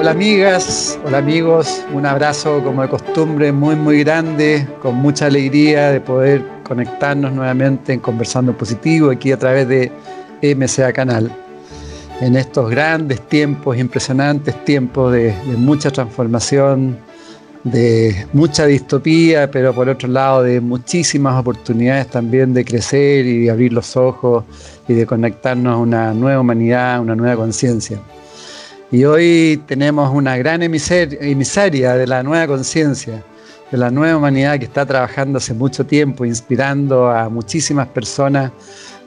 Hola amigas, hola amigos, un abrazo como de costumbre muy muy grande, con mucha alegría de poder conectarnos nuevamente en Conversando Positivo aquí a través de MCA Canal. En estos grandes tiempos, impresionantes tiempos de, de mucha transformación, de mucha distopía, pero por otro lado de muchísimas oportunidades también de crecer y de abrir los ojos y de conectarnos a una nueva humanidad, una nueva conciencia. Y hoy tenemos una gran emisaria de la nueva conciencia, de la nueva humanidad que está trabajando hace mucho tiempo, inspirando a muchísimas personas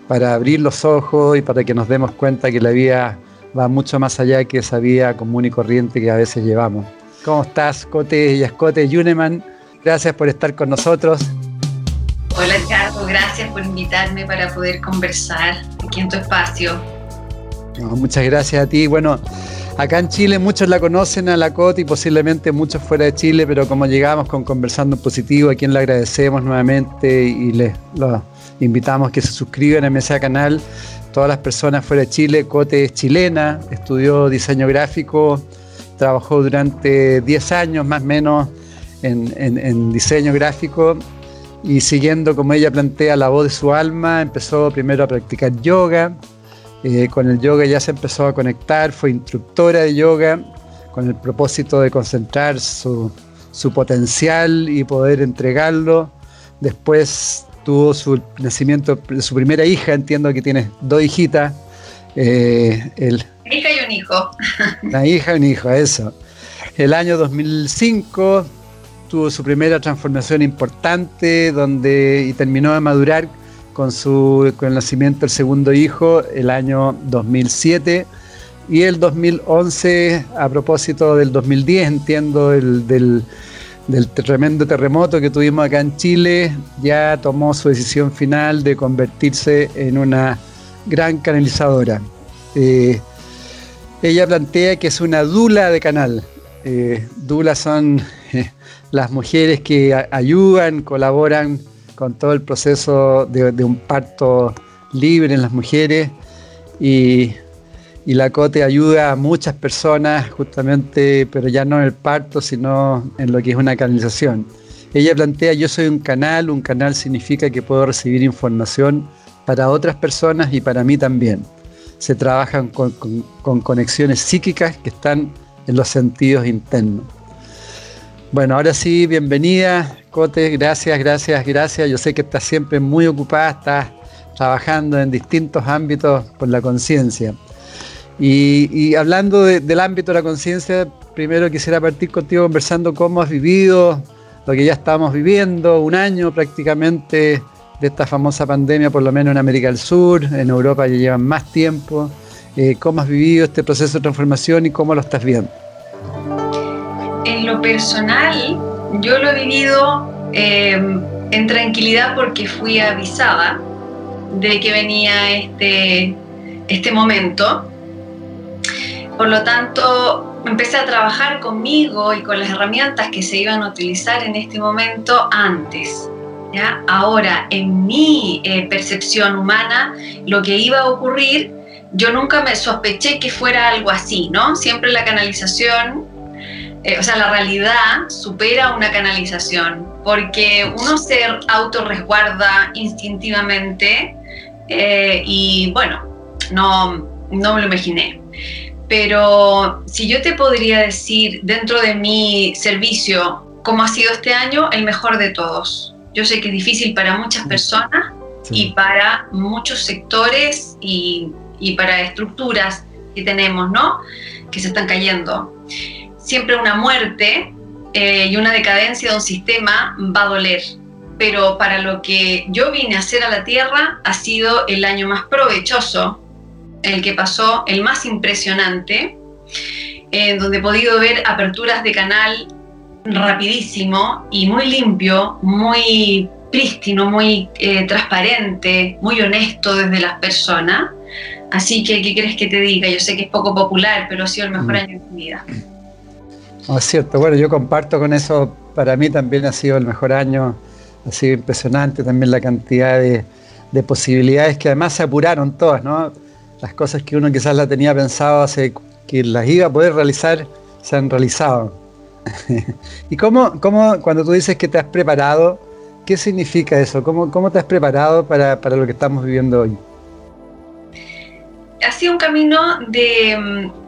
para abrir los ojos y para que nos demos cuenta que la vida va mucho más allá que esa vida común y corriente que a veces llevamos. ¿Cómo estás, Cote y Escote Yuneman? Gracias por estar con nosotros. Hola, Ricardo, gracias por invitarme para poder conversar aquí en tu espacio. muchas gracias a ti. Bueno, Acá en Chile muchos la conocen a la COT y posiblemente muchos fuera de Chile, pero como llegamos con Conversando en Positivo, a quien le agradecemos nuevamente y les invitamos que se suscriban a MSA Canal. Todas las personas fuera de Chile, Cote es chilena, estudió diseño gráfico, trabajó durante 10 años más o menos en, en diseño gráfico y siguiendo como ella plantea la voz de su alma, empezó primero a practicar yoga, eh, con el yoga ya se empezó a conectar, fue instructora de yoga con el propósito de concentrar su, potencial y poder entregarlo. Después tuvo su nacimiento de su primera hija, entiendo que tiene dos hijitas. Eh, una hija y un hijo. Una hija y un hijo, eso. El año 2005 tuvo su primera transformación importante donde, y terminó de madurar con, su, con el nacimiento del segundo hijo el año 2007 y el 2011 a propósito del 2010 entiendo el, del, tremendo terremoto que tuvimos acá en Chile ya tomó su decisión final de convertirse en una gran canalizadora. Eh, ella plantea que es una dula de canal. Eh, dulas son eh, las mujeres que ayudan colaboran con todo el proceso de, un parto libre en las mujeres y, la COTE ayuda a muchas personas justamente, pero ya no en el parto, sino en lo que es una canalización. Ella plantea, yo soy un canal, un canal significa que puedo recibir información para otras personas y para mí también. Se trabajan con, con conexiones psíquicas que están en los sentidos internos. Bueno, ahora sí, bienvenida, Cote, gracias, gracias, gracias. Yo sé que estás siempre muy ocupada, estás trabajando en distintos ámbitos por la conciencia. Y, hablando del ámbito de la conciencia, primero quisiera partir contigo conversando cómo has vivido lo que ya estamos viviendo, un año prácticamente de esta famosa pandemia, por lo menos en América del Sur, en Europa ya llevan más tiempo. Eh, ¿Cómo has vivido este proceso de transformación y cómo lo estás viendo? En lo personal, yo lo he vivido eh, en tranquilidad porque fui avisada de que venía este, este momento. Por lo tanto, empecé a trabajar conmigo y con las herramientas que se iban a utilizar en este momento antes. ¿ya? Ahora, en mi eh, percepción humana, lo que iba a ocurrir, yo nunca me sospeché que fuera algo así, ¿no? Siempre la canalización eh, o sea, la realidad supera una canalización, porque uno se autorresguarda instintivamente eh, y bueno, no, no me lo imaginé. Pero si yo te podría decir dentro de mi servicio cómo ha sido este año, el mejor de todos. Yo sé que es difícil para muchas personas y para muchos sectores y, y para estructuras que tenemos, ¿no? Que se están cayendo siempre una muerte eh, y una decadencia de un sistema va a doler. Pero para lo que yo vine a hacer a la Tierra ha sido el año más provechoso, el que pasó, el más impresionante. en donde he podido ver aperturas de canal rapidísimo y muy limpio, muy prístino, muy eh, transparente, muy honesto desde las personas. Así que, ¿qué crees que te diga? Yo sé que es poco popular, pero ha sido el mejor mm. año de mi vida. Es cierto, bueno, yo comparto con eso, para mí también ha sido el mejor año, ha sido impresionante también la cantidad de, de posibilidades que además se apuraron todas, ¿no? Las cosas que uno quizás la tenía pensado hace que las iba a poder realizar, se han realizado. ¿Y cómo, cómo, cuando tú dices que te has preparado, qué significa eso? ¿Cómo, cómo te has preparado para, para lo que estamos viviendo hoy? Ha sido un camino de, mm,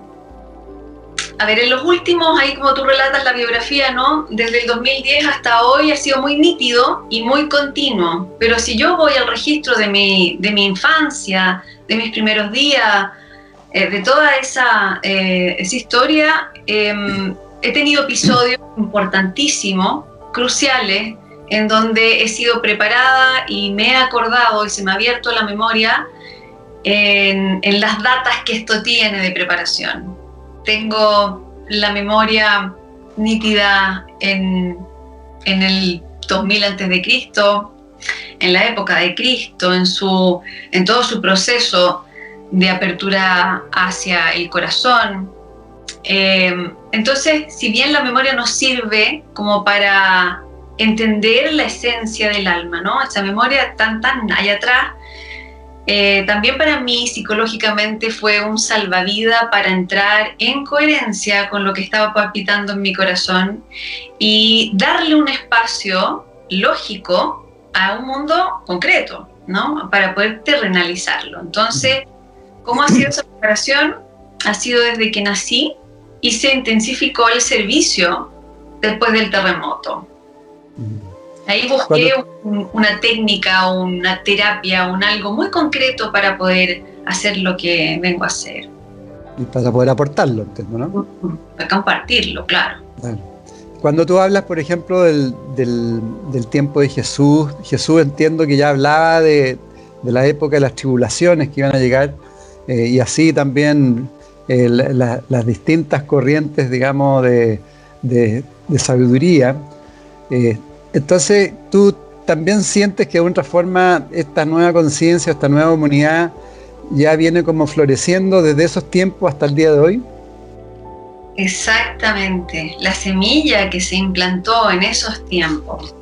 a ver, en los últimos, ahí como tú relatas la biografía, ¿no? Desde el 2010 hasta hoy ha sido muy nítido y muy continuo. Pero si yo voy al registro de mi, de mi infancia, de mis primeros días, eh, de toda esa, eh, esa historia, em, he tenido episodios importantísimos, cruciales, en donde he sido preparada y me he acordado y se me ha abierto la memoria en, en las datas que esto tiene de preparación. Tengo la memoria nítida en, en el 2000 antes de Cristo, en la época de Cristo, en, su, en todo su proceso de apertura hacia el corazón, eh, entonces, si bien la memoria nos sirve como para entender la esencia del alma, ¿no? Esa memoria tan, tan allá atrás, eh, también para mí psicológicamente fue un salvavidas para entrar en coherencia con lo que estaba palpitando en mi corazón y darle un espacio lógico a un mundo concreto, ¿no? Para poder terrenalizarlo. Entonces, ¿cómo ha sido esa preparación? Ha sido desde que nací y se intensificó el servicio después del terremoto. Ahí busqué una técnica, una terapia, un algo muy concreto para poder hacer lo que vengo a hacer. Y para poder aportarlo, entiendo, ¿no? Para compartirlo, claro. Cuando tú hablas, por ejemplo, del, del, tiempo de Jesús, Jesús entiendo que ya hablaba de, de la época de las tribulaciones que iban a llegar, eh, y así también eh, las distintas corrientes, digamos, de, sabiduría. Eh, entonces, tú también sientes que de otra forma esta nueva conciencia, esta nueva humanidad ya viene como floreciendo desde esos tiempos hasta el día de hoy. Exactamente, la semilla que se implantó en esos tiempos.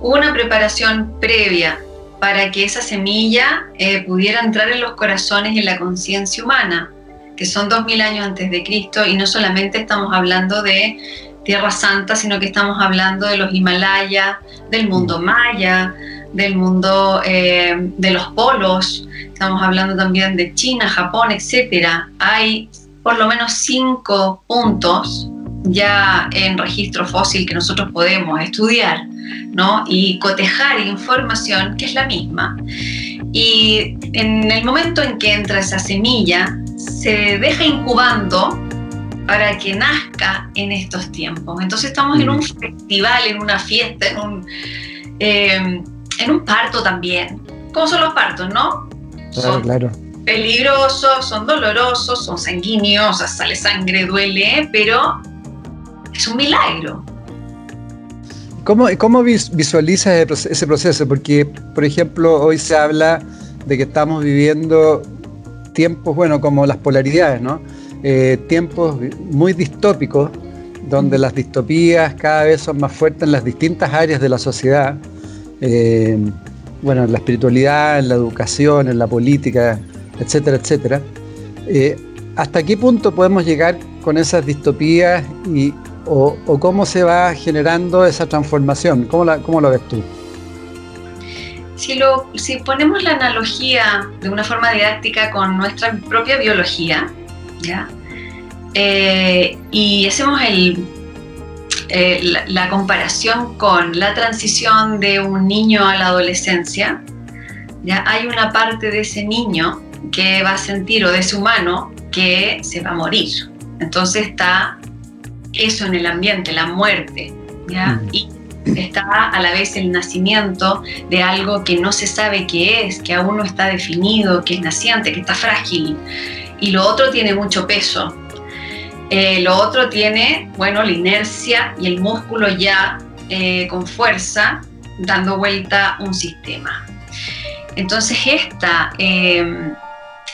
Hubo una preparación previa para que esa semilla eh, pudiera entrar en los corazones y en la conciencia humana que son 2000 años antes de Cristo, y no solamente estamos hablando de Tierra Santa, sino que estamos hablando de los Himalayas, del mundo maya, del mundo eh, de los polos, estamos hablando también de China, Japón, etc. Hay por lo menos cinco puntos ya en registro fósil que nosotros podemos estudiar ¿no? y cotejar información que es la misma. Y en el momento en que entra esa semilla, se deja incubando para que nazca en estos tiempos. Entonces estamos en un mm. festival, en una fiesta, en un, eh, en un parto también. ¿Cómo son los partos, no? son claro. peligrosos, son dolorosos, son sanguíneos, sale sangre, duele, pero es un milagro. ¿Cómo, cómo visualizas ese proceso? Porque, por ejemplo, hoy se habla de que estamos viviendo tiempos, bueno, como las polaridades, ¿no? Eh, tiempos muy distópicos, donde las distopías cada vez son más fuertes en las distintas áreas de la sociedad, eh, bueno, en la espiritualidad, en la educación, en la política, etcétera, etcétera. Eh, ¿Hasta qué punto podemos llegar con esas distopías y, o, cómo se va generando esa transformación? ¿Cómo, la, cómo lo ves tú? si, lo, si ponemos la analogía de una forma didáctica con nuestra propia biología, ¿ya? Eh, y hacemos el, eh, la, comparación con la transición de un niño a la adolescencia, ya hay una parte de ese niño que va a sentir, o de ese humano, que se va a morir. Entonces está eso en el ambiente, la muerte. ¿ya? Y está a la vez el nacimiento de algo que no se sabe qué es, que aún no está definido, que es naciente, que está frágil. Y lo otro tiene mucho peso. Eh, lo otro tiene, bueno, la inercia y el músculo ya eh, con fuerza dando vuelta un sistema. Entonces esta, em,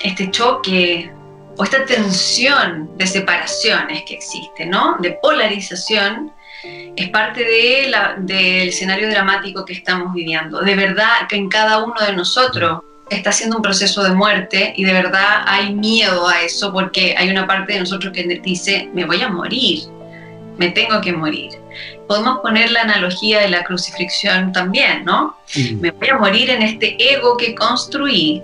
este choque o esta tensión de separaciones que existe, ¿no? De polarización, es parte de del escenario dramático que estamos viviendo. De verdad que en cada uno de nosotros está haciendo un proceso de muerte y de verdad hay miedo a eso porque hay una parte de nosotros que dice, me voy a morir, me tengo que morir. Podemos poner la analogía de la crucifixión también, ¿no? Me voy a morir en este ego que construí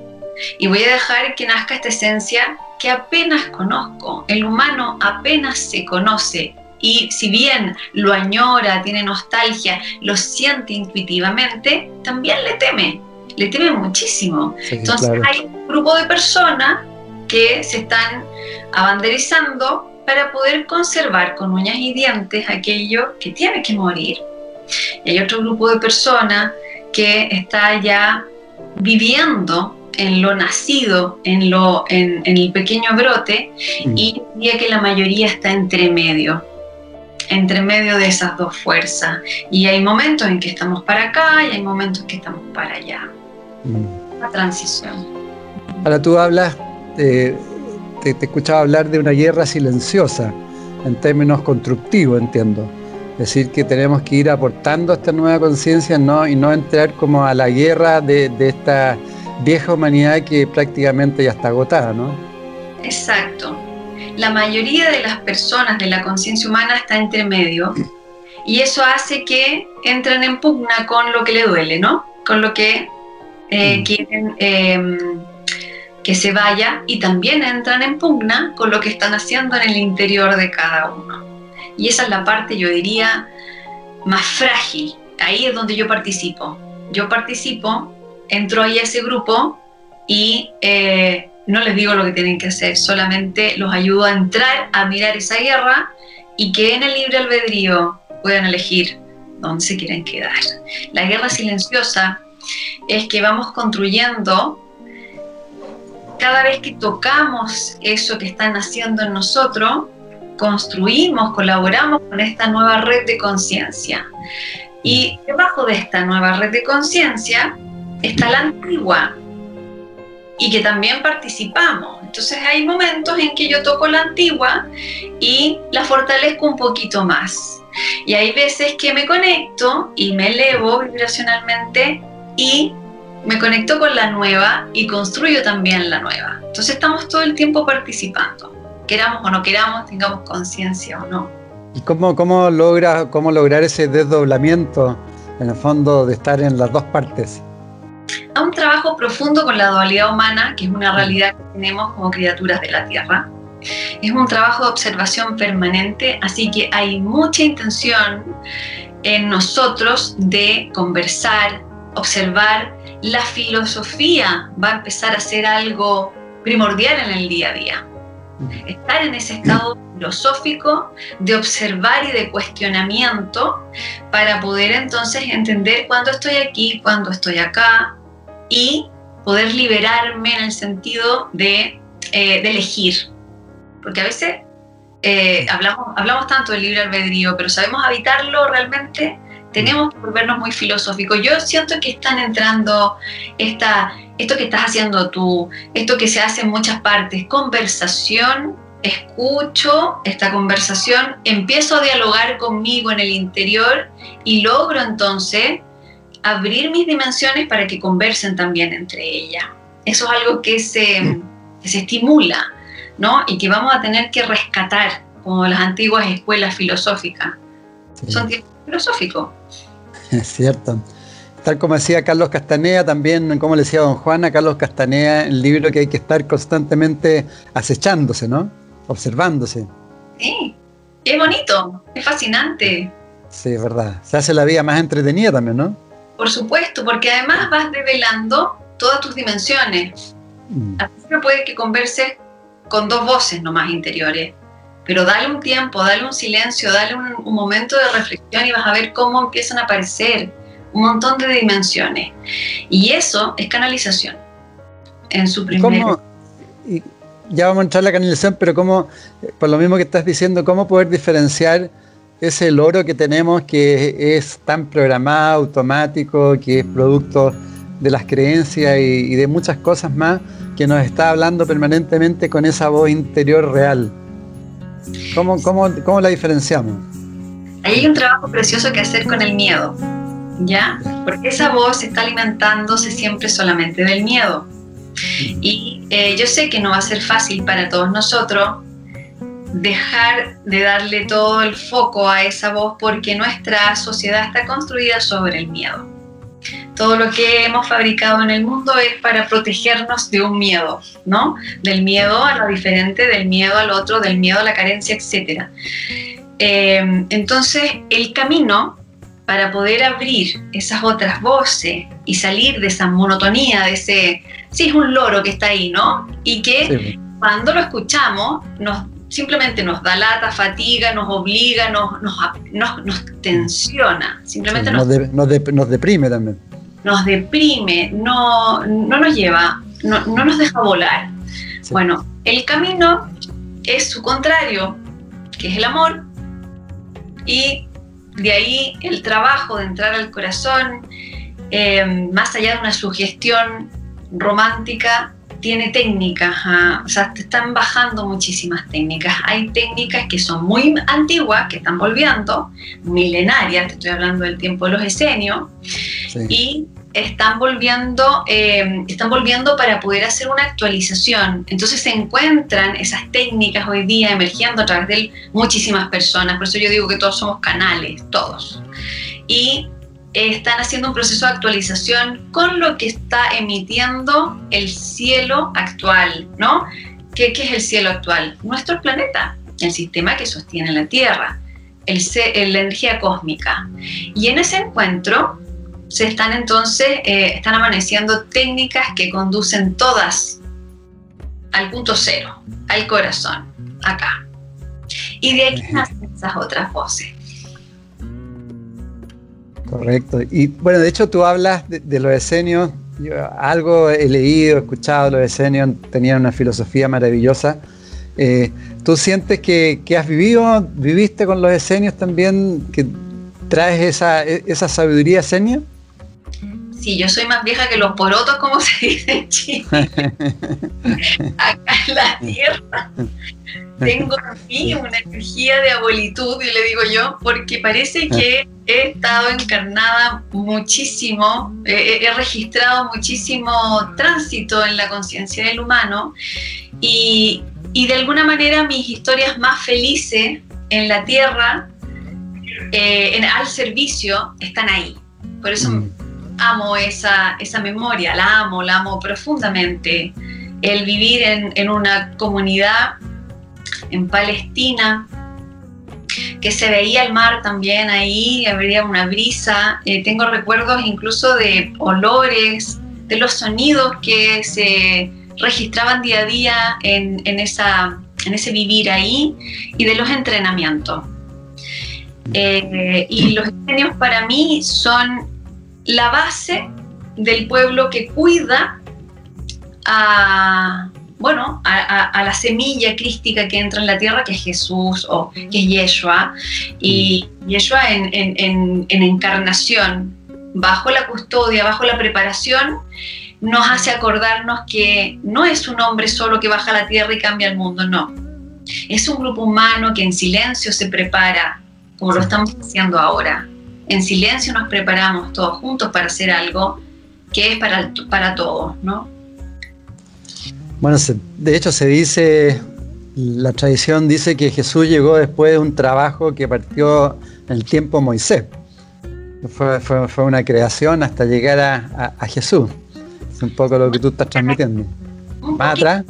y voy a dejar que nazca esta esencia que apenas conozco. El humano apenas se conoce y si bien lo añora, tiene nostalgia, lo siente intuitivamente, también le teme, le teme muchísimo. Entonces hay un grupo de personas que se están abanderizando para poder conservar con uñas y dientes aquello que tiene que morir. Y hay otro grupo de personas que está ya viviendo en lo nacido, en, lo, en, el pequeño brote, mm. y diría que la mayoría está entre medio, entre medio de esas dos fuerzas. Y hay momentos en que estamos para acá y hay momentos en que estamos para allá. La transición. Ahora tú hablas, te, te, escuchaba hablar de una guerra silenciosa, en términos constructivos, entiendo. Es decir, que tenemos que ir aportando esta nueva conciencia ¿no? y no entrar como a la guerra de, de esta vieja humanidad que prácticamente ya está agotada, ¿no? Exacto. La mayoría de las personas de la conciencia humana está entre medio y eso hace que entren en pugna con lo que le duele, ¿no? Con lo que eh, mm. quieren em, que se vaya y también entran en pugna con lo que están haciendo en el interior de cada uno. Y esa es la parte, yo diría, más frágil. Ahí es donde yo participo. Yo participo entro ahí a ese grupo y eh, no les digo lo que tienen que hacer, solamente los ayudo a entrar a mirar esa guerra y que en el libre albedrío puedan elegir dónde se quieren quedar. La guerra silenciosa es que vamos construyendo cada vez que tocamos eso que están haciendo en nosotros, construimos, colaboramos con esta nueva red de conciencia. Y debajo de esta nueva red de conciencia está la antigua y que también participamos. Entonces hay momentos en que yo toco la antigua y la fortalezco un poquito más. Y hay veces que me conecto y me elevo vibracionalmente y me conecto con la nueva y construyo también la nueva. Entonces estamos todo el tiempo participando, queramos o no queramos, tengamos conciencia o no. ¿Y cómo, cómo, logra, cómo lograr ese desdoblamiento, en el fondo, de estar en las dos partes? a un trabajo profundo con la dualidad humana, que es una realidad que tenemos como criaturas de la Tierra. Es un trabajo de observación permanente, así que hay mucha intención en nosotros de conversar, observar. La filosofía va a empezar a ser algo primordial en el día a día. Estar en ese estado filosófico de observar y de cuestionamiento para poder entonces entender cuándo estoy aquí, cuándo estoy acá, y poder liberarme en el sentido de, eh, elegir. Porque a veces eh, hablamos, hablamos tanto del libre albedrío, pero sabemos habitarlo realmente, tenemos que volvernos muy filosóficos. Yo siento que están entrando esta, esto que estás haciendo tú, esto que se hace en muchas partes, conversación, escucho esta conversación, empiezo a dialogar conmigo en el interior y logro entonces abrir mis dimensiones para que conversen también entre ellas. Eso es algo que se, se estimula, ¿no? Y que vamos a tener que rescatar, como las antiguas escuelas filosóficas. Son tiempos filosóficos. Es cierto. Tal como decía Carlos Castanea, también, como le decía don Juan a Carlos Castanea, el libro que hay que estar constantemente acechándose, ¿no? Observándose. Sí, es bonito, es fascinante. Sí, es verdad. Se hace la vida más entretenida también, ¿no? Por supuesto, porque además vas develando todas tus dimensiones. Mm. Al principio puede que converses con dos voces nomás interiores, pero dale un tiempo, dale un silencio, dale un, momento de reflexión y vas a ver cómo empiezan a aparecer un montón de dimensiones. Y eso es canalización en su primer... y, ya vamos a entrar a la canalización, pero cómo, por lo mismo que estás diciendo, cómo poder diferenciar ese loro que tenemos que es tan programado, automático, que es producto de las creencias y, de muchas cosas más, que nos está hablando permanentemente con esa voz interior real. ¿Cómo, cómo, cómo la diferenciamos? hay un trabajo precioso que hacer con el miedo, ¿ya? Porque esa voz está alimentándose siempre solamente del miedo. Y eh, yo sé que no va a ser fácil para todos nosotros dejar de darle todo el foco a esa voz porque nuestra sociedad está construida sobre el miedo. Todo lo que hemos fabricado en el mundo es para protegernos de un miedo, ¿no? Del miedo a lo diferente, del miedo al otro, del miedo a la carencia, etc. Eh, entonces, el camino para poder abrir esas otras voces y salir de esa monotonía, de ese, sí, es un loro que está ahí, ¿no? Y que cuando lo escuchamos, nos, simplemente nos da lata, fatiga, nos obliga, nos, nos, tensiona, simplemente nos, nos, deprime también. Nos deprime, no, no nos lleva, no, nos deja volar. Bueno, el camino es su contrario, que es el amor, y de ahí el trabajo de entrar al corazón, eh, más allá de una sugestión romántica, tiene técnicas, ¿ah? o sea, te están bajando muchísimas técnicas. Hay técnicas que son muy antiguas, que están volviendo, milenarias, te estoy hablando del tiempo de los esenios, y están volviendo, eh, están volviendo para poder hacer una actualización. Entonces se encuentran esas técnicas hoy día emergiendo a través de muchísimas personas. Por eso yo digo que todos somos canales, todos. Y están haciendo un proceso de actualización con lo que está emitiendo el cielo actual, ¿no? ¿Qué, qué es el cielo actual? Nuestro planeta, el sistema que sostiene la Tierra, el, la energía cósmica. Y en ese encuentro se están entonces, eh, están amaneciendo técnicas que conducen todas al punto cero, al corazón, acá. Y de aquí nacen esas otras voces. Correcto. Y bueno, de hecho tú hablas de, los esenios. Yo algo he leído, escuchado, los esenios tenían una filosofía maravillosa. Eh, ¿Tú sientes que, que, has vivido, viviste con los esenios también, que traes esa, esa sabiduría esenia? Sí, yo soy más vieja que los porotos, como se dice en Chile. Acá en la tierra. Tengo aquí una energía de abolitud, y le digo yo, porque parece que he estado encarnada muchísimo, he registrado muchísimo tránsito en la conciencia del humano y, de alguna manera mis historias más felices en la tierra, eh, en, al servicio, están ahí. Por eso mm amo esa, esa memoria, la amo, la amo profundamente. El vivir en, una comunidad en Palestina, que se veía el mar también ahí, habría una brisa. Eh, tengo recuerdos incluso de olores, de los sonidos que se registraban día a día en, esa, en ese vivir ahí y de los entrenamientos. Eh, y los genios para mí son la base del pueblo que cuida a, bueno, a, la semilla crística que entra en la tierra, que es Jesús o que es Yeshua, y Yeshua en, encarnación, bajo la custodia, bajo la preparación, nos hace acordarnos que no es un hombre solo que baja a la tierra y cambia el mundo, no. Es un grupo humano que en silencio se prepara, como lo estamos haciendo ahora, en silencio nos preparamos todos juntos para hacer algo que es para, para todos, ¿no? Bueno, de hecho se dice, la tradición dice que Jesús llegó después de un trabajo que partió en el tiempo Moisés. Fue, fue, una creación hasta llegar a, Jesús. Es un poco lo que tú estás transmitiendo. Más atrás.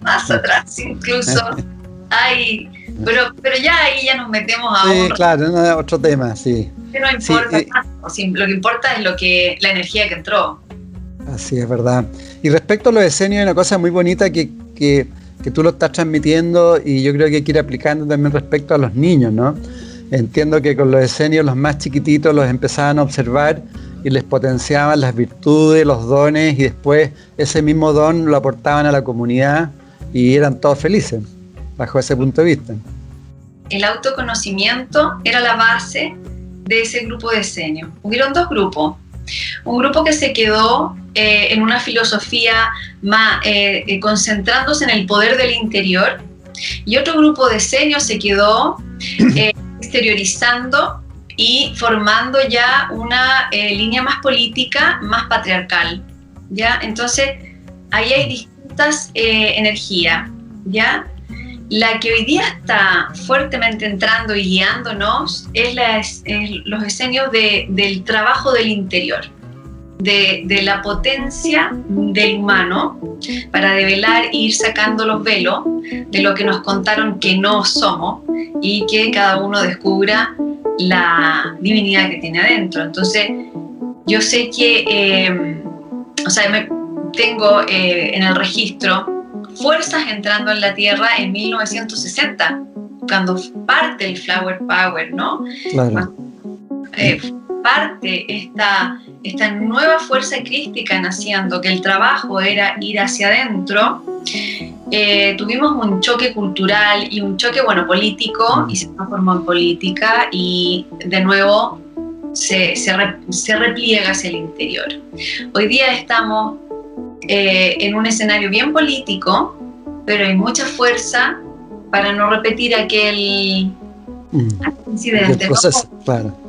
Más atrás, incluso. Hay pero, pero ya ahí ya nos metemos a sí, claro, otro tema, sí. no importa lo que importa es lo que, la energía que entró. Así es verdad. Y respecto a los escenios, hay una cosa muy bonita que, que, que, tú lo estás transmitiendo y yo creo que hay que ir aplicando también respecto a los niños, ¿no? Entiendo que con los escenios los más chiquititos los empezaban a observar y les potenciaban las virtudes, los dones y después ese mismo don lo aportaban a la comunidad y eran todos felices bajo ese punto de vista. El autoconocimiento era la base de ese grupo de diseño. Hubieron dos grupos. Un grupo que se quedó eh, en una filosofía más eh, eh, concentrándose en el poder del interior y otro grupo de diseño se quedó exteriorizando y formando ya una línea más política, más patriarcal. ¿ya? Entonces, ahí hay distintas energías. ¿ya? La que hoy día está fuertemente entrando y guiándonos es, los diseños del trabajo del interior, de, la potencia del humano para develar e ir sacando los velos de lo que nos contaron que no somos y que cada uno descubra la divinidad que tiene adentro. Entonces, yo sé que, eh, o sea, me, tengo eh, en el registro fuerzas entrando en la Tierra en 1960, cuando parte el Flower Power, ¿no? Claro. Eh, parte esta, esta nueva fuerza crística naciendo, que el trabajo era ir hacia adentro, eh, tuvimos un choque cultural y un choque, bueno, político, y se transformó en política, y de nuevo se, se, repliega hacia el interior. Hoy día estamos eh, en un escenario bien político, pero hay mucha fuerza para no repetir aquel, mm. incidente. El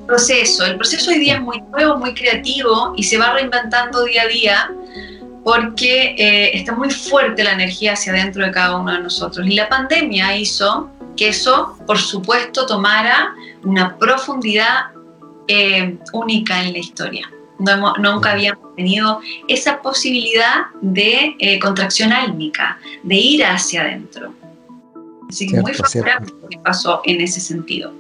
proceso, el proceso hoy día es muy nuevo, muy creativo y se va reinventando día a día porque eh, está muy fuerte la energía hacia adentro de cada uno de nosotros. Y la pandemia hizo que eso, por supuesto, tomara una profundidad eh, única en la historia nunca habíamos tenido esa posibilidad de eh, contracción álmica, de ir hacia adentro. Así que muy favorable lo que pasó en ese sentido.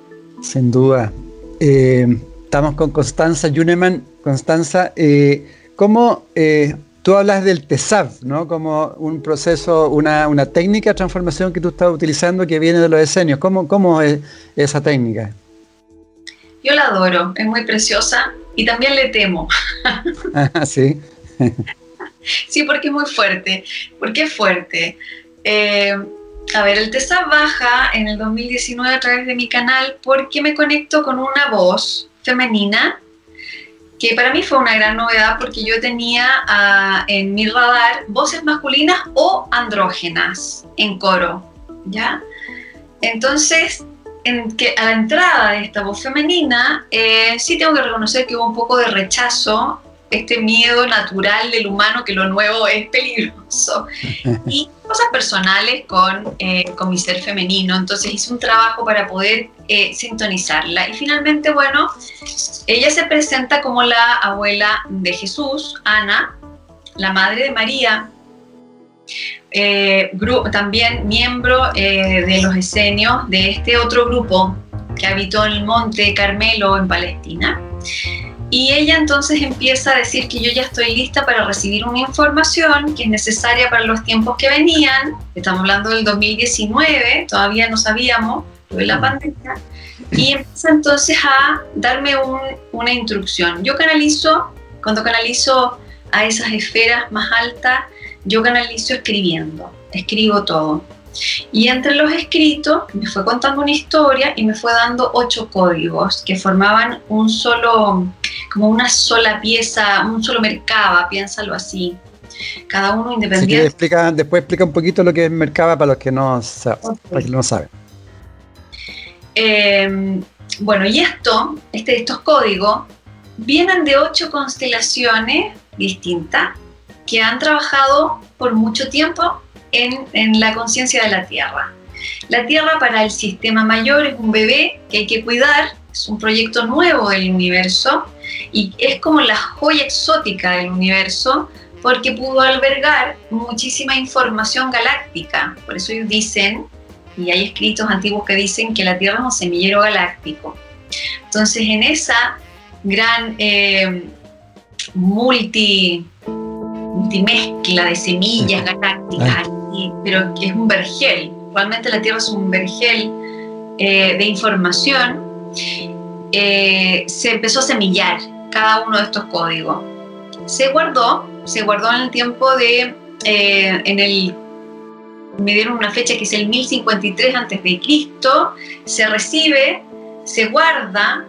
Sin duda. Eh, estamos con Constanza Yuneman. Constanza, eh, ¿cómo tú hablas del TESAV, ¿no? como un proceso, una, técnica de transformación que tú estás utilizando que viene de los esenios? ¿Cómo, cómo es esa técnica? Yo la adoro, es muy preciosa y también le temo. Ah, sí. sí, porque es muy fuerte. ¿Por qué es fuerte? Eh, a ver, el TESA baja en el 2019 a través de mi canal porque me conecto con una voz femenina que para mí fue una gran novedad porque yo tenía ah, en mi radar voces masculinas o andrógenas en coro, ¿ya? Entonces en que a la entrada de esta voz femenina, eh, sí tengo que reconocer que hubo un poco de rechazo, este miedo natural del humano que lo nuevo es peligroso, y cosas personales con, eh, con mi ser femenino. Entonces hice un trabajo para poder eh, sintonizarla. Y finalmente, bueno, ella se presenta como la abuela de Jesús, Ana, la madre de María, eh, también miembro eh, de los esenios de este otro grupo que habitó en el monte Carmelo en Palestina. Y ella entonces empieza a decir que yo ya estoy lista para recibir una información que es necesaria para los tiempos que venían. Estamos hablando del 2019, todavía no sabíamos de la pandemia. Y empieza entonces a darme una instrucción. Yo canalizo, cuando canalizo a esas esferas más altas, yo canalizo escribiendo, escribo todo. Y entre los escritos me fue contando una historia y me fue dando ocho códigos que formaban un solo, como una sola pieza, un solo mercaba, piénsalo así. Cada uno independiente. explica, después explica un poquito lo que es mercaba para los que no, para que no saben. Em, bueno, y esto, este, estos códigos, vienen de ocho constelaciones distintas que han trabajado por mucho tiempo en, la conciencia de la Tierra. La Tierra para el sistema mayor es un bebé que hay que cuidar, es un proyecto nuevo del universo y es como la joya exótica del universo porque pudo albergar muchísima información galáctica. Por eso dicen, y hay escritos antiguos que dicen que la Tierra es un semillero galáctico. Entonces en esa gran eh, multi multimezcla de semillas galácticas, pero que es un vergel. Realmente la Tierra es un vergel eh, de información. Eh, se empezó a semillar cada uno de estos códigos. Se guardó, se guardó en el tiempo de, eh, en el me dieron una fecha que es el 1053 a.C., se recibe, se guarda,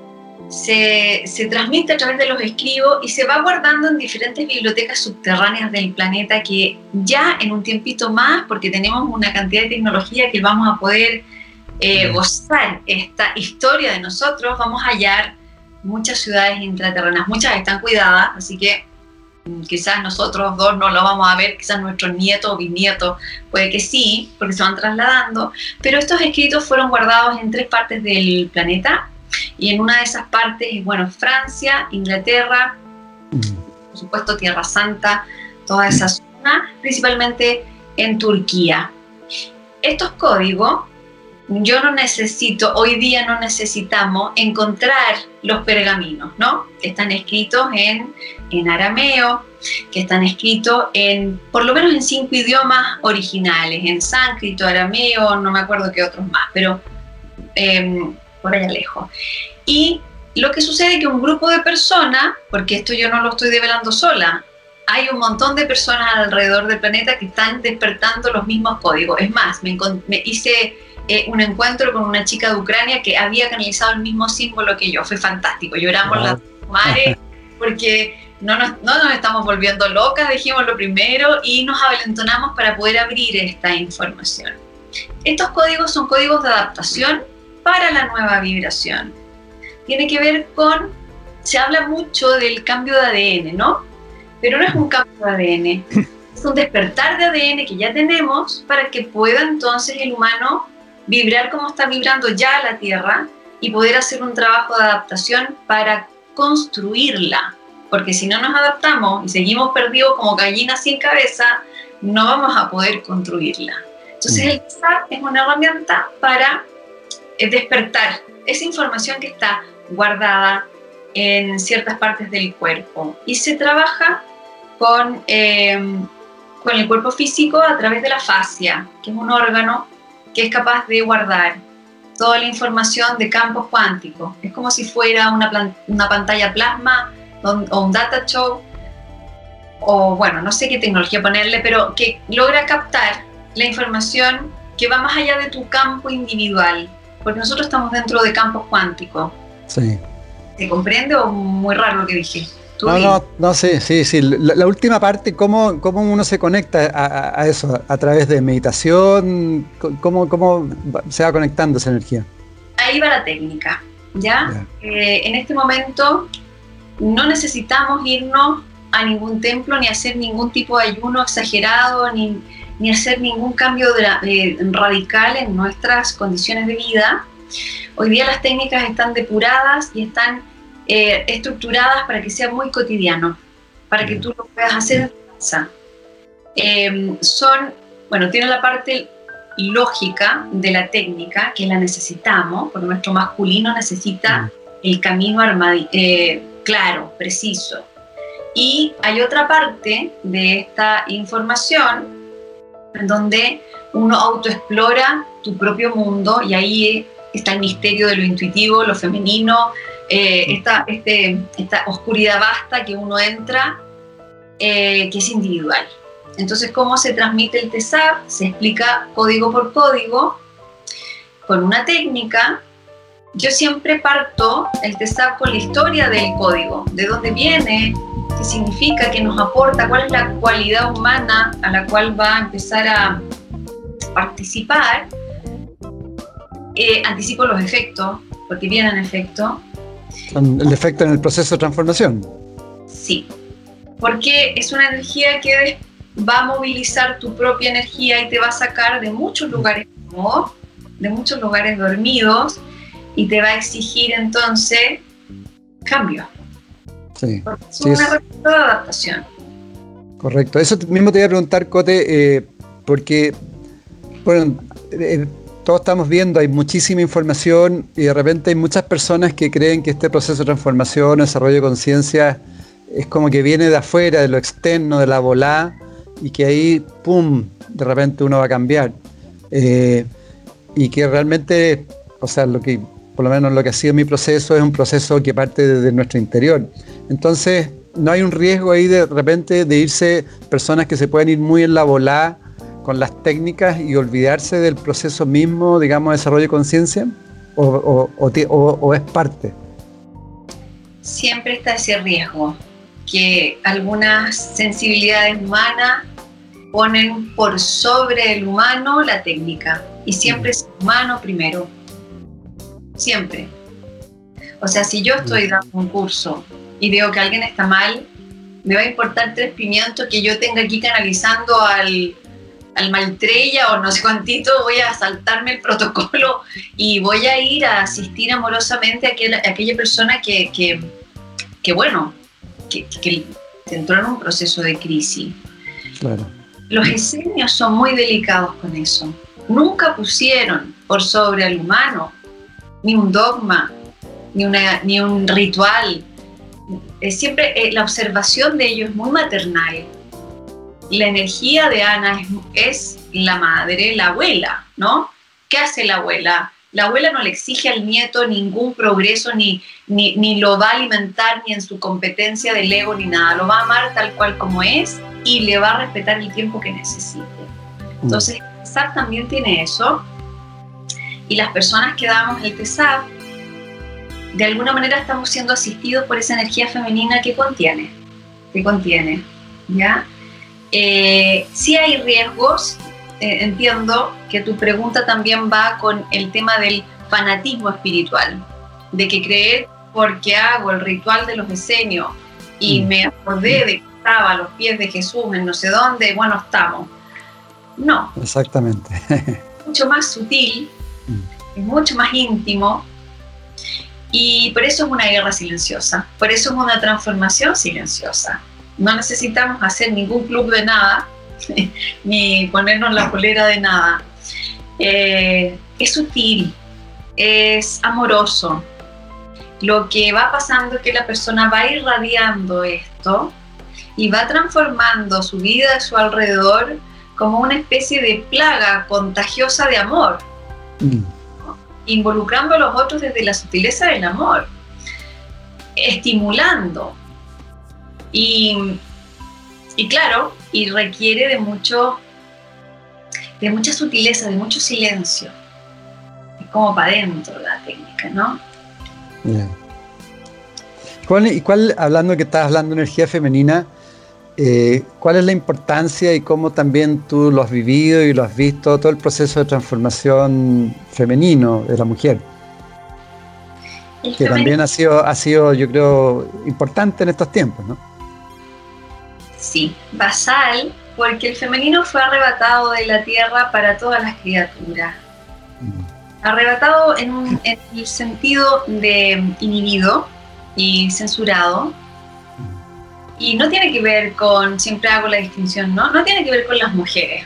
se, se, transmite a través de los escribos y se va guardando en diferentes bibliotecas subterráneas del planeta que ya en un tiempito más, porque tenemos una cantidad de tecnología que vamos a poder eh, gozar esta historia de nosotros, vamos a hallar muchas ciudades intraterrenas, muchas están cuidadas, así que mm, quizás nosotros dos no lo vamos a ver, quizás nuestros nietos o bisnietos puede que sí, porque se van trasladando, pero estos escritos fueron guardados en tres partes del planeta y en una de esas partes, bueno, Francia, Inglaterra, por supuesto Tierra Santa, toda esa zona, principalmente en Turquía. Estos códigos yo no necesito, hoy día no necesitamos encontrar los pergaminos, ¿no? Que están escritos en, en arameo, que están escritos en, por lo menos en cinco idiomas originales, en sánscrito, arameo, no me acuerdo qué otros más, pero em, por allá lejos. Y lo que sucede es que un grupo de personas, porque esto yo no lo estoy develando sola, hay un montón de personas alrededor del planeta que están despertando los mismos códigos. Es más, me, me hice eh, un encuentro con una chica de Ucrania que había canalizado el mismo símbolo que yo. Fue fantástico. Lloramos las mares porque no nos, no nos estamos volviendo locas, dijimos lo primero, y nos avalentonamos para poder abrir esta información. Estos códigos son códigos de adaptación para la nueva vibración. Tiene que ver con, se habla mucho del cambio de ADN, ¿no? Pero no es un cambio de ADN, es un despertar de ADN que ya tenemos para que pueda entonces el humano vibrar como está vibrando ya la Tierra y poder hacer un trabajo de adaptación para construirla. Porque si no nos adaptamos y seguimos perdidos como gallinas sin cabeza, no vamos a poder construirla. Entonces mm. el SAP es una herramienta para despertar esa información que está guardada en ciertas partes del cuerpo y se trabaja con, eh, con el cuerpo físico a través de la fascia, que es un órgano que es capaz de guardar toda la información de campos cuánticos. Es como si fuera una, una pantalla plasma o un data show, o bueno, no sé qué tecnología ponerle, pero que logra captar la información que va más allá de tu campo individual, porque nosotros estamos dentro de campos cuánticos. Sí. ¿Se comprende o muy raro lo que dije? No, no, no, sí, sí, sí. La, última parte, ¿cómo, ¿cómo, uno se conecta a, eso? ¿A través de meditación? ¿Cómo, ¿Cómo, se va conectando esa energía? Ahí va la técnica, ¿ya? Eh, en este momento no necesitamos irnos a ningún templo ni hacer ningún tipo de ayuno exagerado ni, ni hacer ningún cambio eh, radical en nuestras condiciones de vida. Hoy día las técnicas están depuradas y están eh, estructuradas para que sea muy cotidiano, para que tú lo puedas hacer en tu casa. Em, son, bueno, tiene la parte lógica de la técnica, que la necesitamos, porque nuestro masculino necesita el camino eh, claro, preciso. Y hay otra parte de esta información en donde uno autoexplora tu propio mundo y ahí está el misterio de lo intuitivo, lo femenino, eh, esta, este, esta oscuridad vasta que uno entra, eh, que es individual. Entonces, ¿cómo se transmite el TESAP? Se explica código por código, con una técnica. Yo siempre parto el TESAP con la historia del código, de dónde viene, qué significa, qué nos aporta, cuál es la cualidad humana a la cual va a empezar a participar. Eh, anticipo los efectos, porque vienen efectos, el efecto en el proceso de transformación. Sí, porque es una energía que va a movilizar tu propia energía y te va a sacar de muchos lugares de muchos lugares dormidos y te va a exigir entonces cambio. Sí. es una de adaptación. Correcto. Eso mismo te voy a preguntar, Cote, eh, porque, bueno, eh, todos estamos viendo, hay muchísima información y de repente hay muchas personas que creen que este proceso de transformación, desarrollo de conciencia, es como que viene de afuera, de lo externo, de la volá, y que ahí, ¡pum!, de repente uno va a cambiar. Eh, y que realmente, o sea, lo que, por lo menos lo que ha sido mi proceso es un proceso que parte desde nuestro interior. Entonces, no hay un riesgo ahí de repente de irse personas que se pueden ir muy en la volá con las técnicas y olvidarse del proceso mismo, digamos, de desarrollo de conciencia? O, es parte? Siempre está ese riesgo, que algunas sensibilidades humanas ponen por sobre el humano la técnica y siempre es humano primero. Siempre. O sea, si yo estoy dando un curso y veo que alguien está mal, me va a importar tres pimientos que yo tenga aquí canalizando al, al maltrella o no sé cuántito, voy a saltarme el protocolo y voy a ir a asistir amorosamente a aquella, aquella persona que, que, bueno, que, que, entró en un proceso de crisis. Los esenios son muy delicados con eso. Nunca pusieron por sobre al humano ni un dogma, ni, una, ni un ritual. Siempre eh, la observación de ellos es muy maternal la energía de Ana es, la madre, la abuela, ¿no? ¿Qué hace la abuela? La abuela no le exige al nieto ningún progreso, ni, ni, lo va a alimentar ni en su competencia del ego, ni nada. Lo va a amar tal cual como es y le va a respetar el tiempo que necesite. Mm. Entonces, el también tiene eso. Y las personas que damos el TESAP, de alguna manera estamos siendo asistidos por esa energía femenina que contiene, que contiene, ¿ya? Eh, sí hay riesgos, eh, entiendo que tu pregunta también va con el tema del fanatismo espiritual, de que creer porque hago el ritual de los decenios y mm. me acordé de que estaba a los pies de Jesús en no sé dónde, bueno, estamos. No. Exactamente. mucho más sutil, mm. es mucho más íntimo y por eso es una guerra silenciosa, por eso es una transformación silenciosa no necesitamos hacer ningún club de nada, ni ponernos la polera de nada. Eh, es sutil, es amoroso. Lo que va pasando es que la persona va irradiando esto y va transformando su vida a su alrededor como una especie de plaga contagiosa de amor, mm. Involucrando a los otros desde la sutileza del amor, estimulando, y, claro, y requiere de mucho, de mucha sutileza, de mucho silencio. Es como para adentro la técnica, ¿no? ¿Y cuál, hablando que estás hablando de energía femenina, eh, cuál es la importancia y cómo también tú lo has vivido y lo has visto, todo el proceso de transformación femenino de la mujer? que también ha sido, ha sido, yo creo, importante en estos tiempos, ¿no? Sí, basal, porque el femenino fue arrebatado de la tierra para todas las criaturas. Mm. Arrebatado en, el sentido de inhibido y censurado. Y no tiene que ver con, siempre hago la distinción, ¿no? No tiene que ver con las mujeres,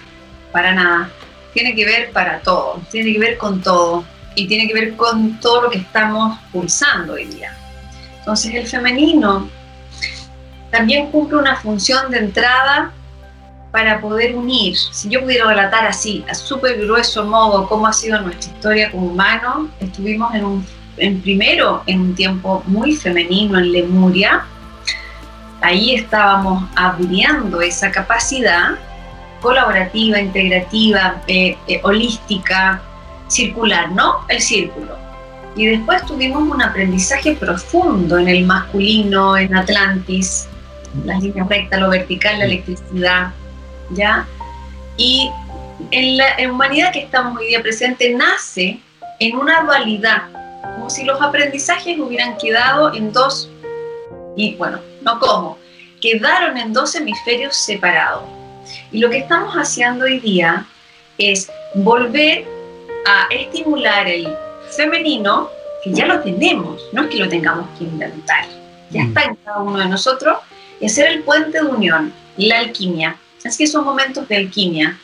para nada. Tiene que ver para todo, tiene que ver con todo. Y tiene que ver con todo lo que estamos pulsando hoy día. Entonces el femenino también cumple una función de entrada para poder unir. Si yo pudiera relatar así, a súper grueso modo, cómo ha sido nuestra historia como humanos, estuvimos en, un, en primero en un tiempo muy femenino en Lemuria. Ahí estábamos abriendo esa capacidad colaborativa, integrativa, eh, eh, holística, circular, ¿no? El círculo. Y después tuvimos un aprendizaje profundo en el masculino, en Atlantis, las líneas rectas, lo vertical, la electricidad, ¿ya? Y en la humanidad que estamos hoy día presente nace en una dualidad, como si los aprendizajes hubieran quedado en dos, y bueno, no como, quedaron en dos hemisferios separados. Y lo que estamos haciendo hoy día es volver a estimular el femenino, que ya lo tenemos, no es que lo tengamos que inventar, ya mm. está en cada uno de nosotros, y hacer el puente de unión, la alquimia. Así que son momentos de alquimia.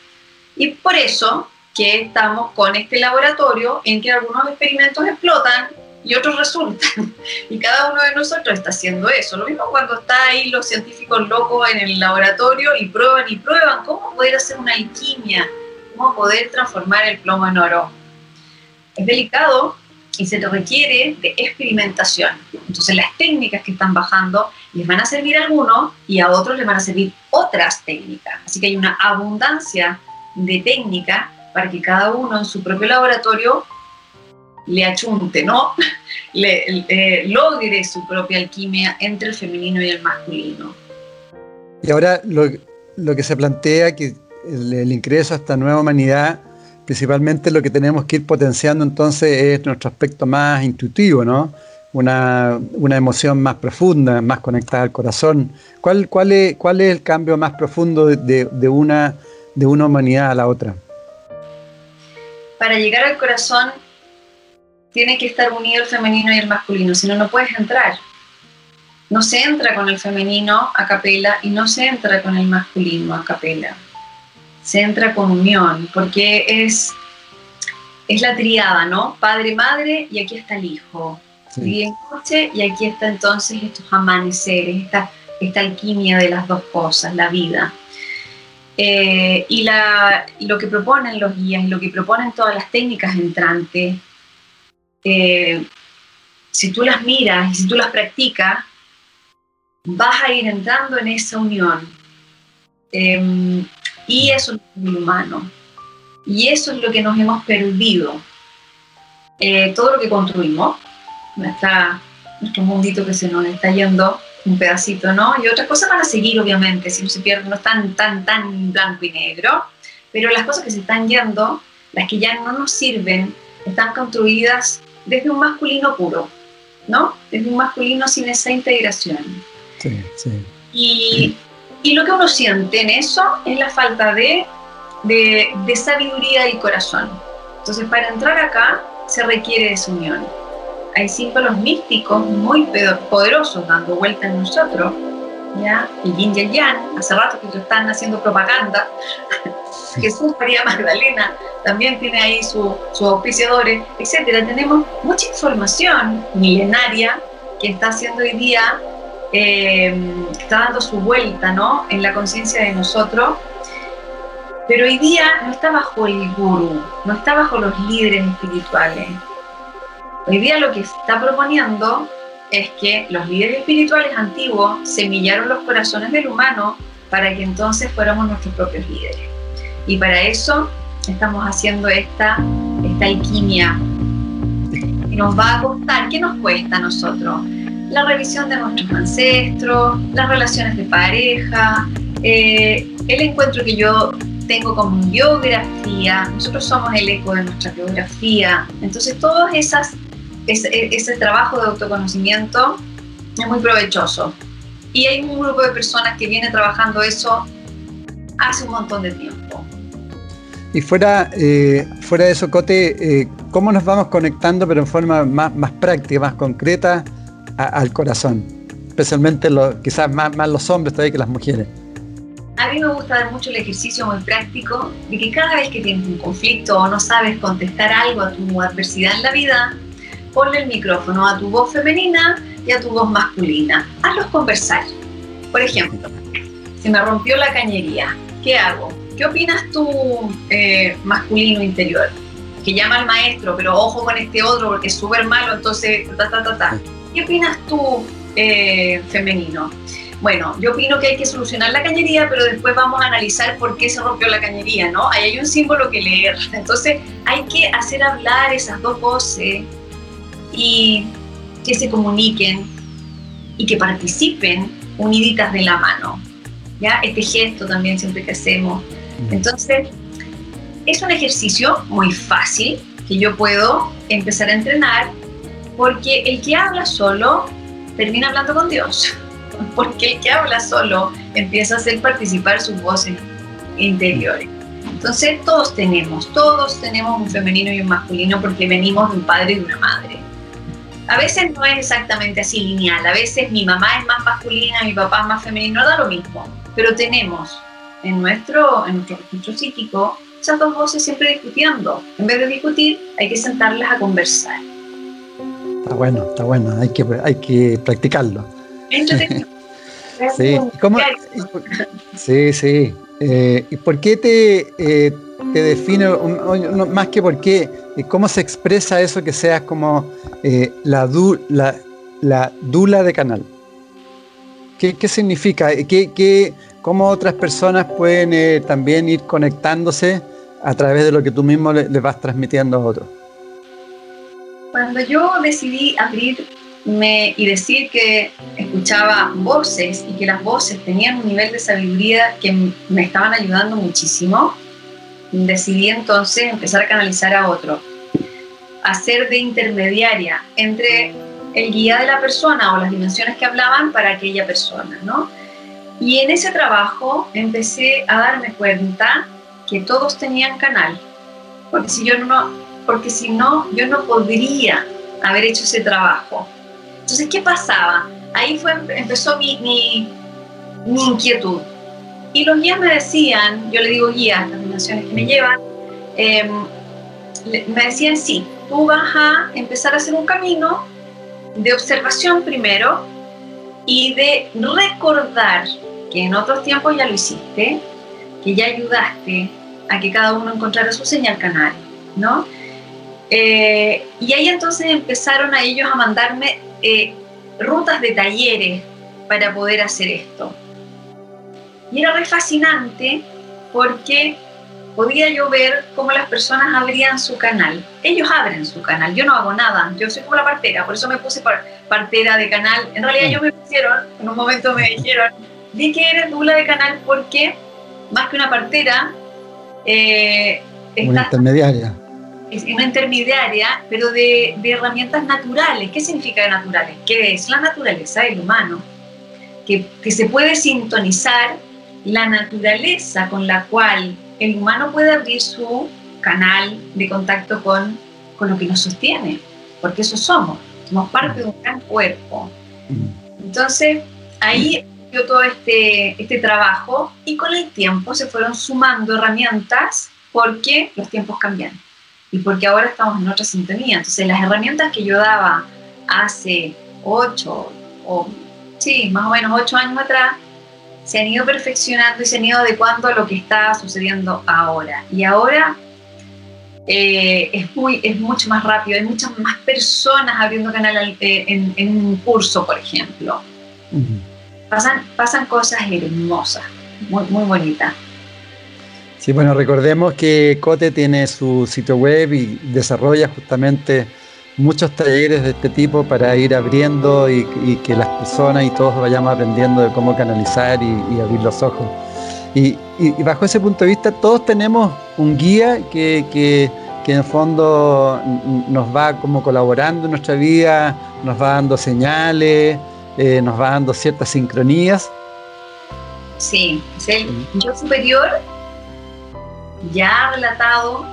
Y por eso que estamos con este laboratorio en que algunos experimentos explotan y otros resultan. Y cada uno de nosotros está haciendo eso. Lo mismo cuando está ahí los científicos locos en el laboratorio y prueban y prueban cómo poder hacer una alquimia, cómo poder transformar el plomo en oro. Es delicado y se requiere de experimentación. Entonces las técnicas que están bajando les van a servir a algunos y a otros les van a servir otras técnicas. Así que hay una abundancia de técnica para que cada uno en su propio laboratorio le achunte, ¿no? Le, logre su propia alquimia entre el femenino y el masculino. Y ahora lo, que se plantea, que el, ingreso a esta nueva humanidad, principalmente lo que tenemos que ir potenciando entonces es nuestro aspecto más intuitivo, ¿no? Una, emoción más profunda, más conectada al corazón. ¿Cuál, cuál, es, cuál es el cambio más profundo de, una, de una humanidad a la otra? Para llegar al corazón tiene que estar unido el femenino y el masculino, si no, no puedes entrar. No se entra con el femenino a capela y no se entra con el masculino a capela. Se entra con unión, porque es, es la triada, ¿no? Padre, madre y aquí está el hijo. Sí. en coche y aquí está entonces estos amaneceres, esta, esta alquimia de las dos cosas, la vida. Eh, y la, lo que proponen los guías, lo que proponen todas las técnicas entrantes, eh, si tú las miras y si tú las practicas, vas a ir entrando en esa unión. Em, y eso es lo humano. Y eso es lo que nos hemos perdido. Eh, todo lo que construimos, nuestra, nuestro mundito que se nos está yendo un pedacito, ¿no? Y otras cosas van a seguir, obviamente, si no se pierde, no están tan, tan blanco y negro, pero las cosas que se están yendo, las que ya no nos sirven, están construidas desde un masculino puro, ¿no? Desde un masculino sin esa integración. Sí, sí. Y, y lo que uno siente en eso es la falta de, de, de sabiduría del corazón. Entonces, para entrar acá se requiere esa unión. Hay símbolos místicos muy poderosos dando vuelta en nosotros, ¿ya? El yin y el yang, hace rato que están haciendo propaganda. Jesús María Magdalena también tiene ahí sus auspiciadores, etcétera. Tenemos mucha información milenaria que está haciendo hoy día, eh, está dando su vuelta ¿no? en la conciencia de nosotros. Pero hoy día no está bajo el gurú, no está bajo los líderes espirituales. Hoy día lo que está proponiendo es que los líderes espirituales antiguos semillaron los corazones del humano para que entonces fuéramos nuestros propios líderes. Y para eso estamos haciendo esta, esta alquimia que nos va a costar. ¿Qué nos cuesta a nosotros? La revisión de nuestros ancestros, las relaciones de pareja, eh, el encuentro que yo tengo con mi biografía, nosotros somos el eco de nuestra biografía, entonces esas, ese, ese trabajo de autoconocimiento es muy provechoso. Y hay un grupo de personas que viene trabajando eso hace un montón de tiempo. Y fuera, eh, fuera de eso, Cote, eh, ¿cómo nos vamos conectando, pero en forma más, más práctica, más concreta, al corazón? Especialmente quizás más, más los hombres todavía que las mujeres. A mí me gusta dar mucho el ejercicio muy práctico de que cada vez que tienes un conflicto o no sabes contestar algo a tu adversidad en la vida, ponle el micrófono a tu voz femenina y a tu voz masculina. Hazlos conversar. Por ejemplo, se me rompió la cañería. ¿Qué hago? ¿Qué opinas tú, eh, masculino interior? Que llama al maestro, pero ojo con este otro porque es súper malo, entonces, ta, ta, ta, ta. ¿Qué opinas tú, eh, femenino? Bueno, yo opino que hay que solucionar la cañería, pero después vamos a analizar por qué se rompió la cañería, ¿no? Ahí hay un símbolo que leer. Entonces, hay que hacer hablar esas dos voces y que se comuniquen y que participen uniditas de la mano. ¿Ya? Este gesto también siempre que hacemos entonces, es un ejercicio muy fácil que yo puedo empezar a entrenar porque el que habla solo termina hablando con Dios. Porque el que habla solo empieza a hacer participar sus voces interiores. Entonces todos tenemos, todos tenemos un femenino y un masculino porque venimos de un padre y de una madre. A veces no es exactamente así lineal, a veces mi mamá es más masculina, mi papá es más femenino, da lo mismo, pero tenemos en nuestro, en nuestro registro psíquico, esas dos voces siempre discutiendo. En vez de discutir, hay que sentarlas a conversar. Está bueno, está bueno, hay que, hay que practicarlo. sí, ¿Cómo, sí, sí. Eh, ¿Y por qué te, eh, te define, más que por qué, eh, cómo se expresa eso que seas como la, la, la dula de canal? ¿Qué, qué significa? ¿Qué, qué, cómo otras personas pueden eh, también ir conectándose a través de lo que tú mismo les le vas transmitiendo a otros. Cuando yo decidí abrirme y decir que escuchaba voces y que las voces tenían un nivel de sabiduría que me estaban ayudando muchísimo, decidí entonces empezar a canalizar a otro, hacer de intermediaria entre el guía de la persona o las dimensiones que hablaban para aquella persona, ¿no? Y en ese trabajo empecé a darme cuenta que todos tenían canal, porque si yo no, porque si no, yo no podría haber hecho ese trabajo. Entonces, ¿qué pasaba? Ahí fue, empezó mi, mi, inquietud. Y los guías me decían, yo le digo guías, las dimensiones que me llevan, em, me decían, sí, tú vas a empezar a hacer un camino de observación primero y de recordar que en otros tiempos ya lo hiciste, que ya ayudaste a que cada uno encontrara su señal canal, ¿no? Eh, y ahí entonces empezaron a ellos a mandarme eh, rutas de talleres para poder hacer esto. Y era re fascinante porque podía yo ver cómo las personas abrían su canal. Ellos abren su canal, yo no hago nada, yo soy como la partera, por eso me puse partera de canal. En realidad ellos me pusieron, en un momento me dijeron, vi que eres dula de canal porque más que una partera, eh, una intermediaria. Es una intermediaria, pero de, de, herramientas naturales. ¿Qué significa naturales? Que es la naturaleza del humano, que, que se puede sintonizar la naturaleza con la cual el humano puede abrir su canal de contacto con, con lo que nos sostiene, porque eso somos, somos parte de un gran cuerpo. Mm. Entonces, ahí dio todo este, este trabajo y con el tiempo se fueron sumando herramientas porque los tiempos cambian y porque ahora estamos en otra sintonía. Entonces, las herramientas que yo daba hace ocho o, sí, más o menos ocho años atrás, se han ido perfeccionando y se han ido adecuando a lo que está sucediendo ahora. Y ahora eh, es, muy, es mucho más rápido, hay muchas más personas abriendo canal eh, en, un curso, por ejemplo. pasan, pasan cosas hermosas, muy, muy bonitas. Sí, bueno, recordemos que Cote tiene su sitio web y desarrolla justamente muchos talleres de este tipo para ir abriendo y, que las personas y todos vayamos aprendiendo de cómo canalizar y, abrir los ojos. Y, bajo ese punto de vista, todos tenemos un guía que, que, en el fondo nos va como colaborando en nuestra vida, nos va dando señales, eh, nos va dando ciertas sincronías. Sí, es el yo superior ya relatado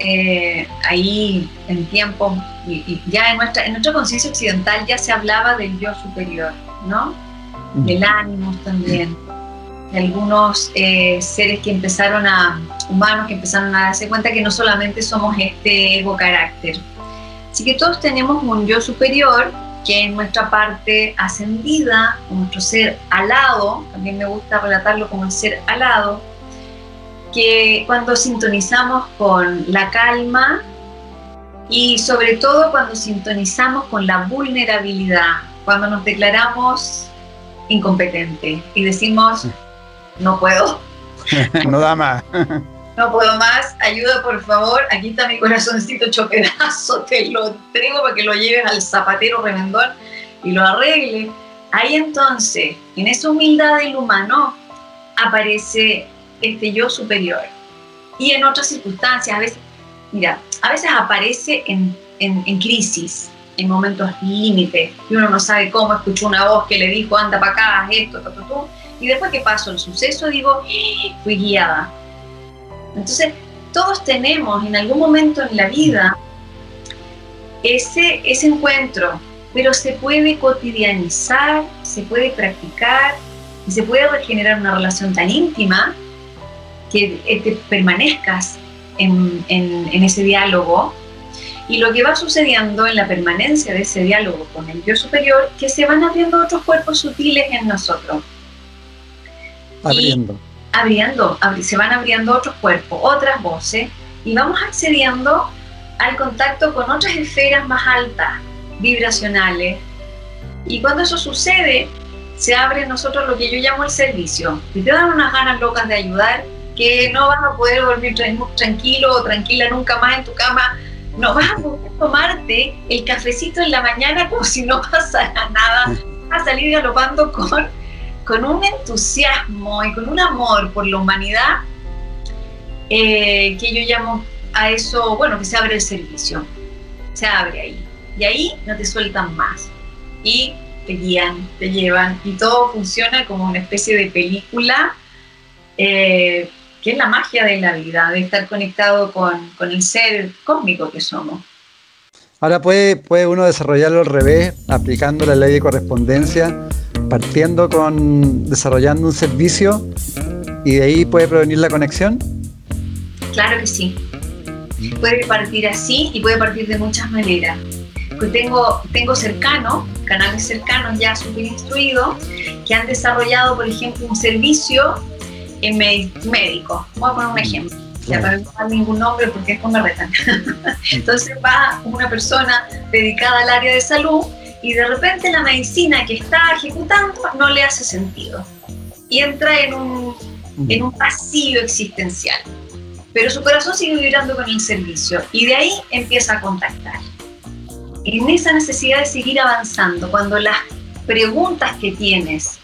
eh, ahí en tiempo, y, ya en nuestra, en nuestra conciencia occidental ya se hablaba del yo superior, ¿no? Del ánimo también, de algunos eh, seres que empezaron a, humanos que empezaron a darse cuenta que no solamente somos este ego carácter, así que todos tenemos un yo superior que es nuestra parte ascendida, nuestro ser alado, también me gusta relatarlo como el ser alado, que cuando sintonizamos con la calma y sobre todo cuando sintonizamos con la vulnerabilidad, cuando nos declaramos incompetentes y decimos, no puedo. no da más. no puedo más, ayuda por favor, aquí está mi corazoncito hecho pedazo, te lo traigo para que lo lleves al zapatero remendón y lo arregle. Ahí entonces, en esa humildad del humano, aparece este yo superior. Y en otras circunstancias, a veces, mira, a veces aparece en, en, crisis, en momentos límite, y uno no sabe cómo, escuchó una voz que le dijo, anda para acá, esto, esto, esto, y después que pasó el suceso, digo, ¡Ah! fui guiada. Entonces, todos tenemos en algún momento en la vida ese, ese encuentro, pero se puede cotidianizar, se puede practicar y se puede regenerar una relación tan íntima que, eh, permanezcas en, ese diálogo y lo que va sucediendo en la permanencia de ese diálogo con el yo superior, que se van abriendo otros cuerpos sutiles en nosotros. Abriendo. abriendo, se van abriendo otros cuerpos, otras voces, y vamos accediendo al contacto con otras esferas más altas, vibracionales. Y cuando eso sucede, se abre en nosotros lo que yo llamo el servicio. Si te dan unas ganas locas de ayudar, que no vas a poder dormir tranquilo o tranquila nunca más en tu cama, no vas a poder tomarte el cafecito en la mañana como si no pasara nada, vas a salir galopando con, con un entusiasmo y con un amor por la humanidad eh, que yo llamo a eso, bueno, que se abre el servicio, se abre ahí. Y ahí no te sueltan más. Y te guían, te llevan y todo funciona como una especie de película, eh, que es la magia de la vida, de estar conectado con, con el ser cósmico que somos. Ahora puede, puede uno desarrollarlo al revés, aplicando la ley de correspondencia, partiendo con desarrollando un servicio y de ahí puede provenir la conexión. Claro que sí. Puede partir así y puede partir de muchas maneras. Pues tengo, tengo cercanos, canales cercanos ya súper instruidos, que han desarrollado, por ejemplo, un servicio médico. Voy a poner un ejemplo. Ya para no dar ningún nombre porque es como retan. Entonces va una persona dedicada al área de salud y de repente la medicina que está ejecutando no le hace sentido y entra en un, en un vacío existencial pero su corazón sigue vibrando con el servicio y de ahí empieza a contactar. En esa necesidad de seguir avanzando, cuando las preguntas que tienes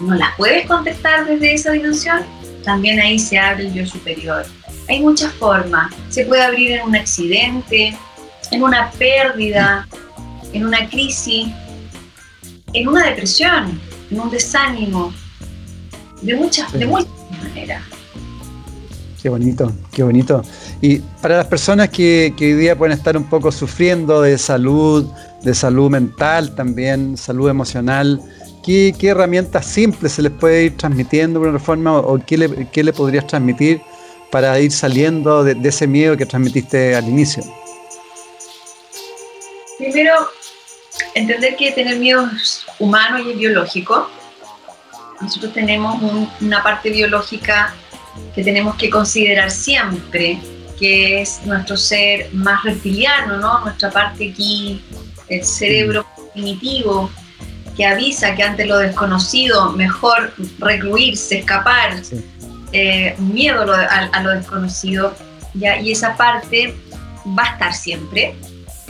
no las puedes contestar desde esa dimensión, también ahí se abre el yo superior. Hay muchas formas. Se puede abrir en un accidente, en una pérdida, en una crisis, en una depresión, en un desánimo, de muchas, de muchas maneras. Qué bonito, qué bonito. Y para las personas que, hoy día pueden estar un poco sufriendo de salud, de salud mental también, salud emocional, ¿qué, herramientas simples se les puede ir transmitiendo de una forma o qué le, podrías transmitir para ir saliendo de, de, ese miedo que transmitiste al inicio? Primero, entender que tener miedo es humano y es biológico. Nosotros tenemos una parte biológica que tenemos que considerar siempre, que es nuestro ser más reptiliano, ¿no? Nuestra parte aquí, el cerebro primitivo, que avisa que ante lo desconocido mejor recluirse, escapar, eh, miedo a, lo desconocido, ¿ya? y esa parte va a estar siempre.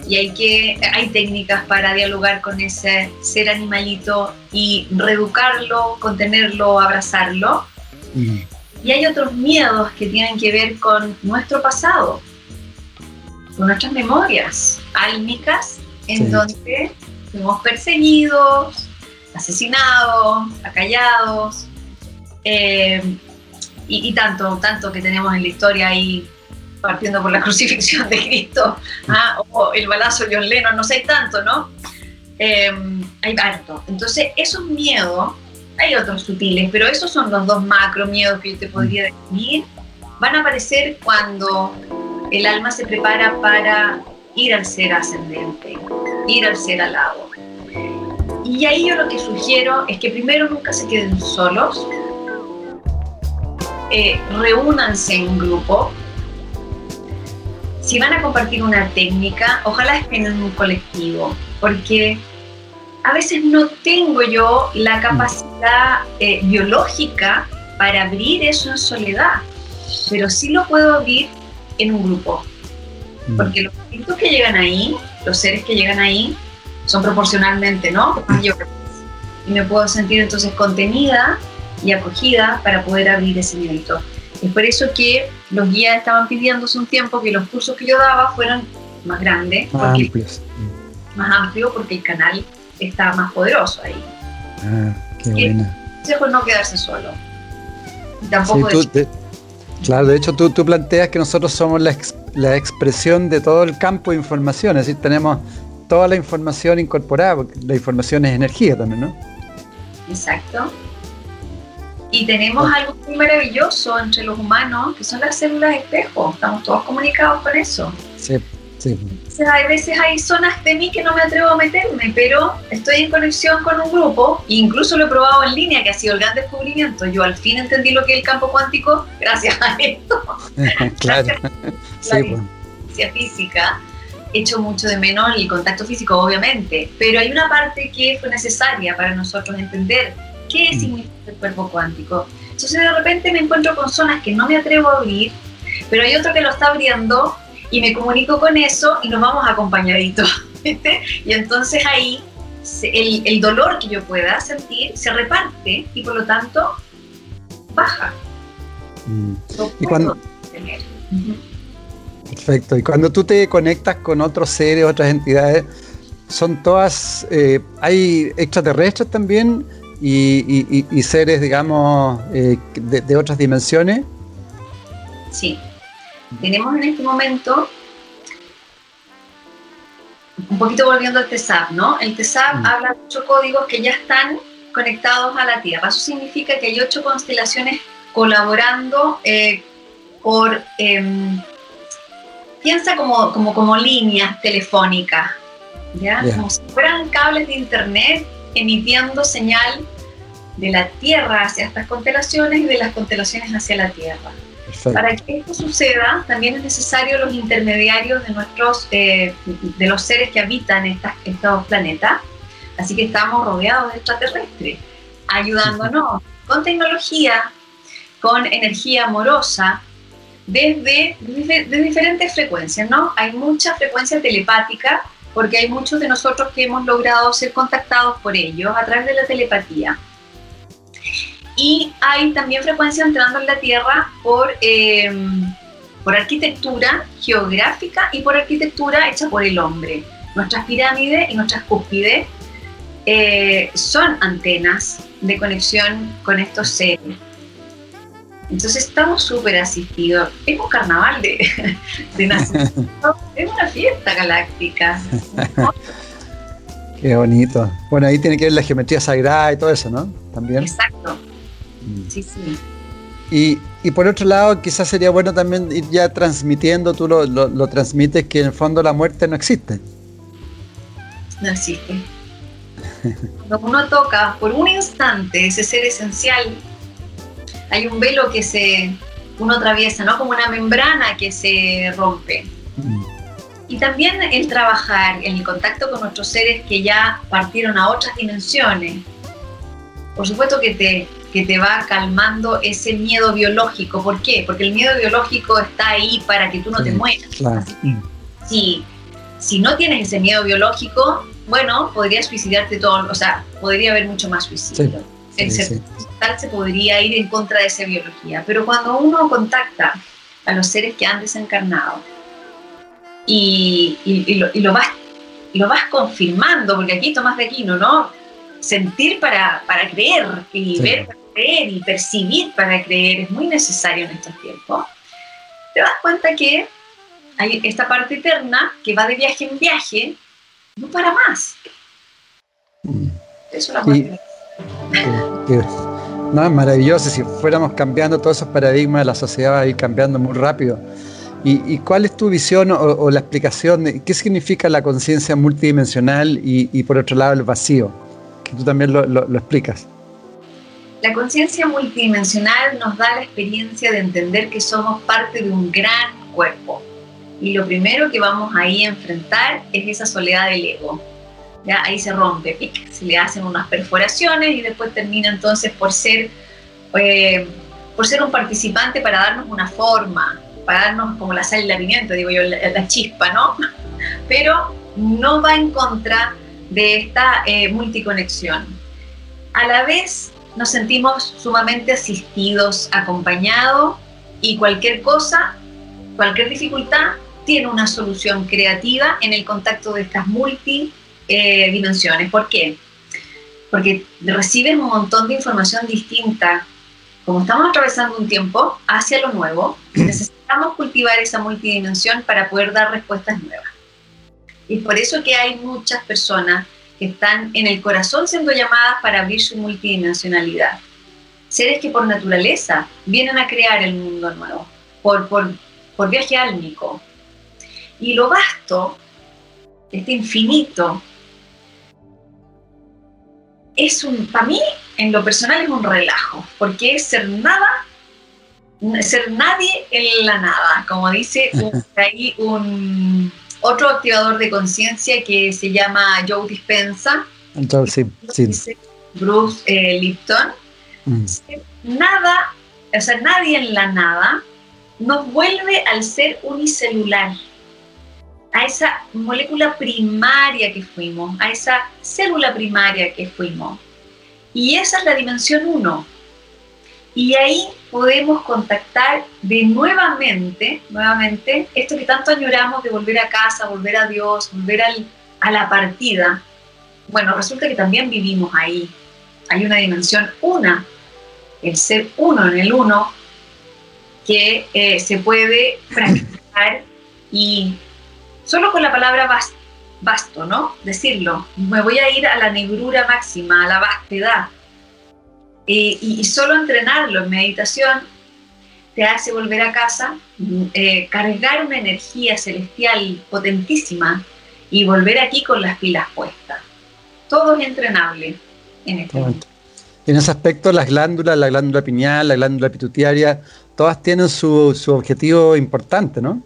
Y hay, que, hay técnicas para dialogar con ese ser animalito y reeducarlo, contenerlo, abrazarlo. Mm. Y hay otros miedos que tienen que ver con nuestro pasado, con nuestras memorias álmicas, en donde fuimos perseguidos, asesinados, acallados, eh, y, tanto, tanto que tenemos en la historia ahí partiendo por la crucifixión de Cristo, ¿ah? o el balazo de John Lennon, no sé, tanto, ¿no? Eh, hay harto. Entonces, esos miedos hay otros sutiles, pero esos son los dos macro miedos que yo te podría definir. Van a aparecer cuando el alma se prepara para ir al ser ascendente, ir al ser alado. Y ahí yo lo que sugiero es que primero nunca se queden solos, eh, reúnanse en grupo. Si van a compartir una técnica, ojalá estén en un colectivo, porque a veces no tengo yo la capacidad eh, biológica para abrir eso en soledad, pero sí lo puedo abrir en un grupo. Porque los espíritus que llegan ahí, los seres que llegan ahí, son proporcionalmente, ¿no? Y me puedo sentir entonces contenida y acogida para poder abrir ese mérito. Es por eso que los guías estaban pidiendo hace un tiempo que los cursos que yo daba fueran más grandes, más amplios, más amplios, porque el canal está más poderoso ahí. Ah, qué buena. El no quedarse solo. tampoco Claro, de hecho tú, tú, planteas que nosotros somos la, la, expresión de todo el campo de información, es decir, tenemos toda la información incorporada, porque la información es energía también, ¿no? Exacto. Y tenemos algo muy maravilloso entre los humanos, que son las células espejo, estamos todos comunicados con eso. Sí. Sí. Hay veces hay zonas de mí que no me atrevo a meterme, pero estoy en conexión con un grupo, e incluso lo he probado en línea, que ha sido el gran descubrimiento. Yo al fin entendí lo que es el campo cuántico gracias a esto. claro. la sí, ciencia física. hecho mucho de menos el contacto físico, obviamente, pero hay una parte que fue necesaria para nosotros entender qué mm. significa el cuerpo cuántico. Entonces de repente me encuentro con zonas que no me atrevo a abrir, pero hay otro que lo está abriendo y me comunico con eso y nos vamos acompañaditos. Y entonces ahí el, el, dolor que yo pueda sentir se reparte y por lo tanto baja. Mm. y cuando, Perfecto. Y cuando tú te conectas con otros seres, otras entidades, son todas, eh, hay extraterrestres también y, seres, digamos, eh, de, otras dimensiones. Sí. Tenemos en este momento, un poquito volviendo al TESAP, ¿no? El TESAP mm. habla de ocho códigos que ya están conectados a la Tierra. Eso significa que hay ocho constelaciones colaborando eh, por em, piensa como, como, como líneas telefónicas, ¿ya? Como si fueran cables de internet emitiendo señal de la Tierra hacia estas constelaciones y de las constelaciones hacia la Tierra. Para que esto suceda, también es necesario los intermediarios de nuestros, eh, de los seres que habitan estas, estos planetas. Así que estamos rodeados de extraterrestres, ayudándonos con tecnología, con energía amorosa, desde, de diferentes frecuencias, ¿no? Hay mucha frecuencia telepática, porque hay muchos de nosotros que hemos logrado ser contactados por ellos a través de la telepatía. Y hay también frecuencia entrando en la Tierra por, em, por arquitectura geográfica y por arquitectura hecha por el hombre. Nuestras pirámides y nuestras cúspides eh, son antenas de conexión con estos seres. Entonces estamos súper asistidos. Es un carnaval de, de nacimiento, es una fiesta galáctica. Qué bonito. Bueno, ahí tiene que ver la geometría sagrada y todo eso, ¿no? También. Exacto. Sí, sí. Y, y, por otro lado, quizás sería bueno también ir ya transmitiendo, tú lo, lo, lo transmites, que en el fondo la muerte no existe. No existe. Cuando uno toca por un instante ese ser esencial hay un velo que se uno atraviesa, ¿no? Como una membrana que se rompe. Mm. Y también el trabajar en el contacto con nuestros seres que ya partieron a otras dimensiones. Por supuesto que te, que te va calmando ese miedo biológico. ¿Por qué? Porque el miedo biológico está ahí para que tú no te mueras. si, si no tienes ese miedo biológico, bueno, podrías suicidarte todo, o sea, podría haber mucho más suicidio. el tal se podría ir en contra de esa biología. Pero cuando uno contacta a los seres que han desencarnado y, lo, vas, lo vas confirmando, porque aquí Tomás de Aquino, ¿no? Sentir para, para creer y ver para creer y percibir para creer es muy necesario en estos tiempos. Te das cuenta que hay esta parte eterna que va de viaje en viaje, no para más. Mm. Eso es la parte. No, es maravilloso. Si fuéramos cambiando todos esos paradigmas, la sociedad va a ir cambiando muy rápido. ¿Y, cuál es tu visión o, la explicación de qué significa la conciencia multidimensional y, por otro lado el vacío? Que tú también lo, lo explicas. La conciencia multidimensional nos da la experiencia de entender que somos parte de un gran cuerpo. Y lo primero que vamos ahí a enfrentar es esa soledad del ego ahí se rompe, se le hacen unas perforaciones y después termina entonces por ser, eh, por ser un participante para darnos una forma, para darnos como la sal y la pimienta, digo yo, la, chispa, ¿no? Pero no va en contra de esta eh, multiconexión. A la vez nos sentimos sumamente asistidos, acompañados y cualquier cosa, cualquier dificultad tiene una solución creativa en el contacto de estas multi eh. ¿Por qué? Porque reciben un montón de información distinta. Como estamos atravesando un tiempo hacia lo nuevo, necesitamos cultivar esa multidimensión para poder dar respuestas nuevas. Y por eso que hay muchas personas que están en el corazón siendo llamadas para abrir su multidimensionalidad. Seres que por naturaleza vienen a crear el mundo nuevo, por, por, por viaje álmico. Y lo vasto, este infinito, es un, para mí, en lo personal, es un relajo, porque es ser nada, ser nadie en la nada, como dice ahí un, otro activador de conciencia que se llama Joe Dispensa. Entonces, sí, Bruce eh, Lipton. Mm. Nada, o sea, nadie en la nada nos vuelve al ser unicelular, a esa molécula primaria que fuimos, a esa célula primaria que fuimos. Y esa es la dimensión 1. Y ahí podemos contactar de nuevamente, nuevamente, esto que tanto añoramos de volver a casa, volver a Dios, volver a la partida. Bueno, resulta que también vivimos ahí. Hay una dimensión una, el ser uno en el uno, que eh, se puede practicar y solo con la palabra basto, ¿no? Decirlo, me voy a ir a la negrura máxima, a la vastedad. Y, solo entrenarlo en meditación te hace volver a casa, eh, cargar una energía celestial potentísima y volver aquí con las pilas puestas. Todo es entrenable en este momento. En ese aspecto, las glándulas, la glándula pineal, la glándula pituitaria, todas tienen su, objetivo importante, ¿no?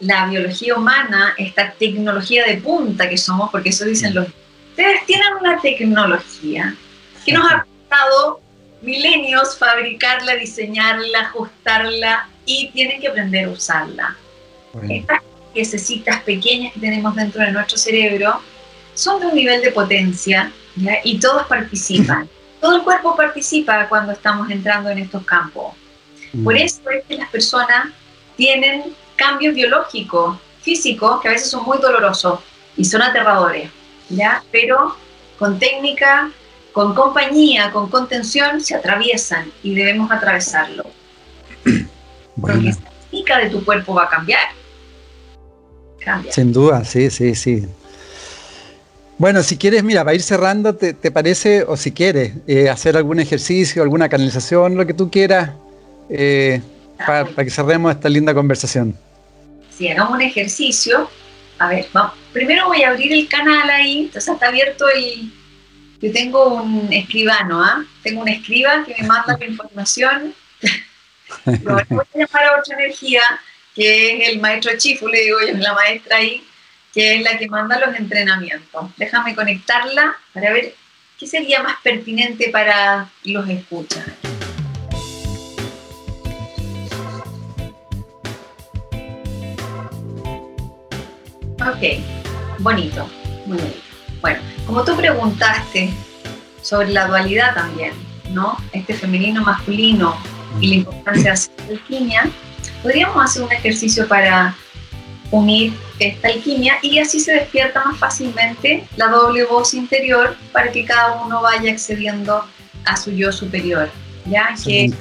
La biología humana, esta tecnología de punta que somos, porque eso dicen los... Ustedes tienen una tecnología que nos ha costado milenios fabricarla, diseñarla, ajustarla y tienen que aprender a usarla. Estas piececitas pequeñas que tenemos dentro de nuestro cerebro son de un nivel de potencia y todos participan. Todo el cuerpo participa cuando estamos entrando en estos campos. Por eso es que las personas tienen cambios biológicos, físicos, que a veces son muy dolorosos y son aterradores, ¿ya? Pero con técnica, con compañía, con contención, se atraviesan y debemos atravesarlo. Porque la técnica de tu cuerpo va a cambiar. Cambia. Sin duda, sí, sí, sí. Bueno, si quieres, mira, para ir cerrando, ¿te, parece, o si quieres, eh, hacer algún ejercicio, alguna canalización, lo que tú quieras, eh, para, que cerremos esta linda conversación. Sí, hagamos un ejercicio. A ver, vamos. primero voy a abrir el canal ahí, entonces está abierto el... Yo tengo un escribano, ¿ah? Tengo un escriba que me manda la información. voy a llamar a otra energía, que es el maestro Chifu, le digo yo, la maestra ahí, que es la que manda los entrenamientos. Déjame conectarla para ver qué sería más pertinente para los escuchas. Ok, bonito, muy bonito. Bueno, como tú preguntaste sobre la dualidad también, ¿no? Este femenino masculino y la importancia de hacer alquimia, podríamos hacer un ejercicio para unir esta alquimia y así se despierta más fácilmente la doble voz interior para que cada uno vaya accediendo a su yo superior. Ya que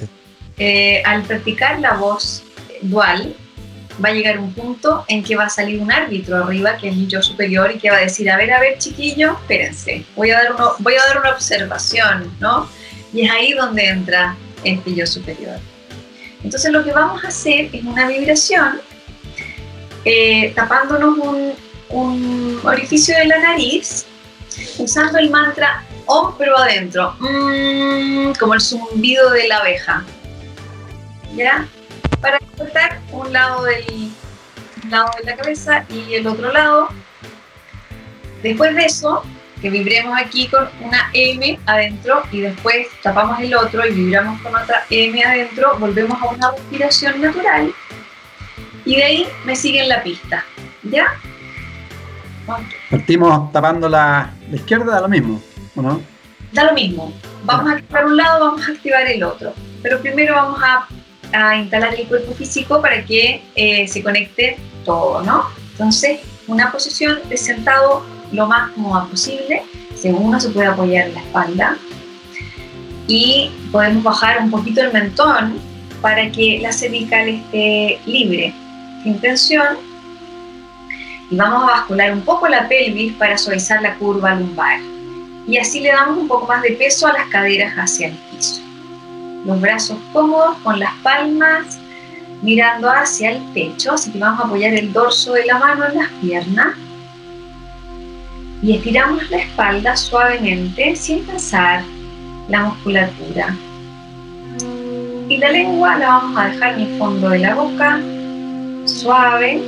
eh, al practicar la voz dual, va a llegar un punto en que va a salir un árbitro arriba, que es el yo superior, y que va a decir, a ver, a ver, chiquillo, espérense, voy a dar, voy a dar una observación, ¿no? Y es ahí donde entra este yo superior. Entonces lo que vamos a hacer es una vibración eh, tapándonos un, un, orificio de la nariz, usando el mantra Om pero adentro, mm, como el zumbido de la abeja. ¿Ya? Cortar un lado, del, lado de la cabeza y el otro lado. Después de eso, que vibremos aquí con una M adentro y después tapamos el otro y vibramos con otra M adentro, volvemos a una respiración natural y de ahí me siguen la pista. ¿Ya? Partimos tapando la, la izquierda, da lo mismo, ¿o no? Da lo mismo. Vamos a activar un lado, vamos a activar el otro. Pero primero vamos a a instalar el cuerpo físico para que eh, se conecte todo, ¿no? Entonces, una posición de sentado lo más cómoda posible, según uno se puede apoyar la espalda y podemos bajar un poquito el mentón para que la cervical esté libre, sin tensión. Y vamos a bascular un poco la pelvis para suavizar la curva lumbar. Y así le damos un poco más de peso a las caderas hacia el piso los brazos cómodos con las palmas mirando hacia el pecho, así que vamos a apoyar el dorso de la mano en las piernas y estiramos la espalda suavemente sin pensar la musculatura. Y la lengua la vamos a dejar en el fondo de la boca, suave.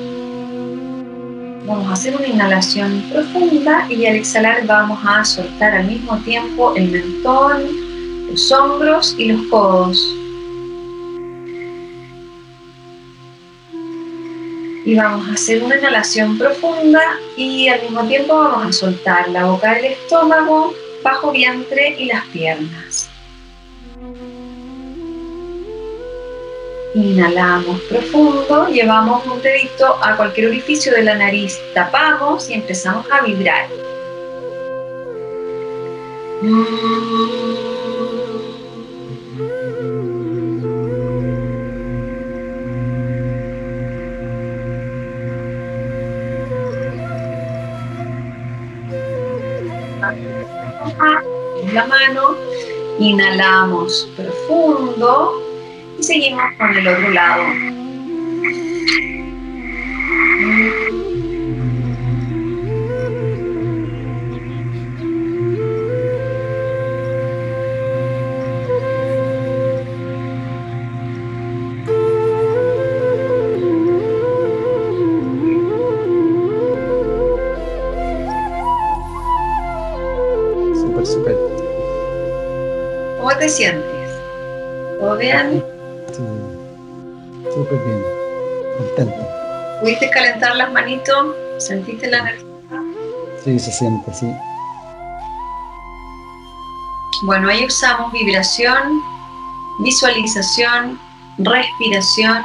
Vamos a hacer una inhalación profunda y al exhalar vamos a soltar al mismo tiempo el mentón, los hombros y los codos. Y vamos a hacer una inhalación profunda y al mismo tiempo vamos a soltar la boca del estómago, bajo vientre y las piernas. Inhalamos profundo, llevamos un dedito a cualquier orificio de la nariz, tapamos y empezamos a vibrar. La mano, inhalamos profundo y seguimos con el otro lado. ¿Cómo te sientes? ¿Todo bien? Sí. Súper bien. Contento. ¿Pudiste calentar las manitos? ¿Sentiste la energía? Sí, se siente, sí. Bueno, ahí usamos vibración, visualización, respiración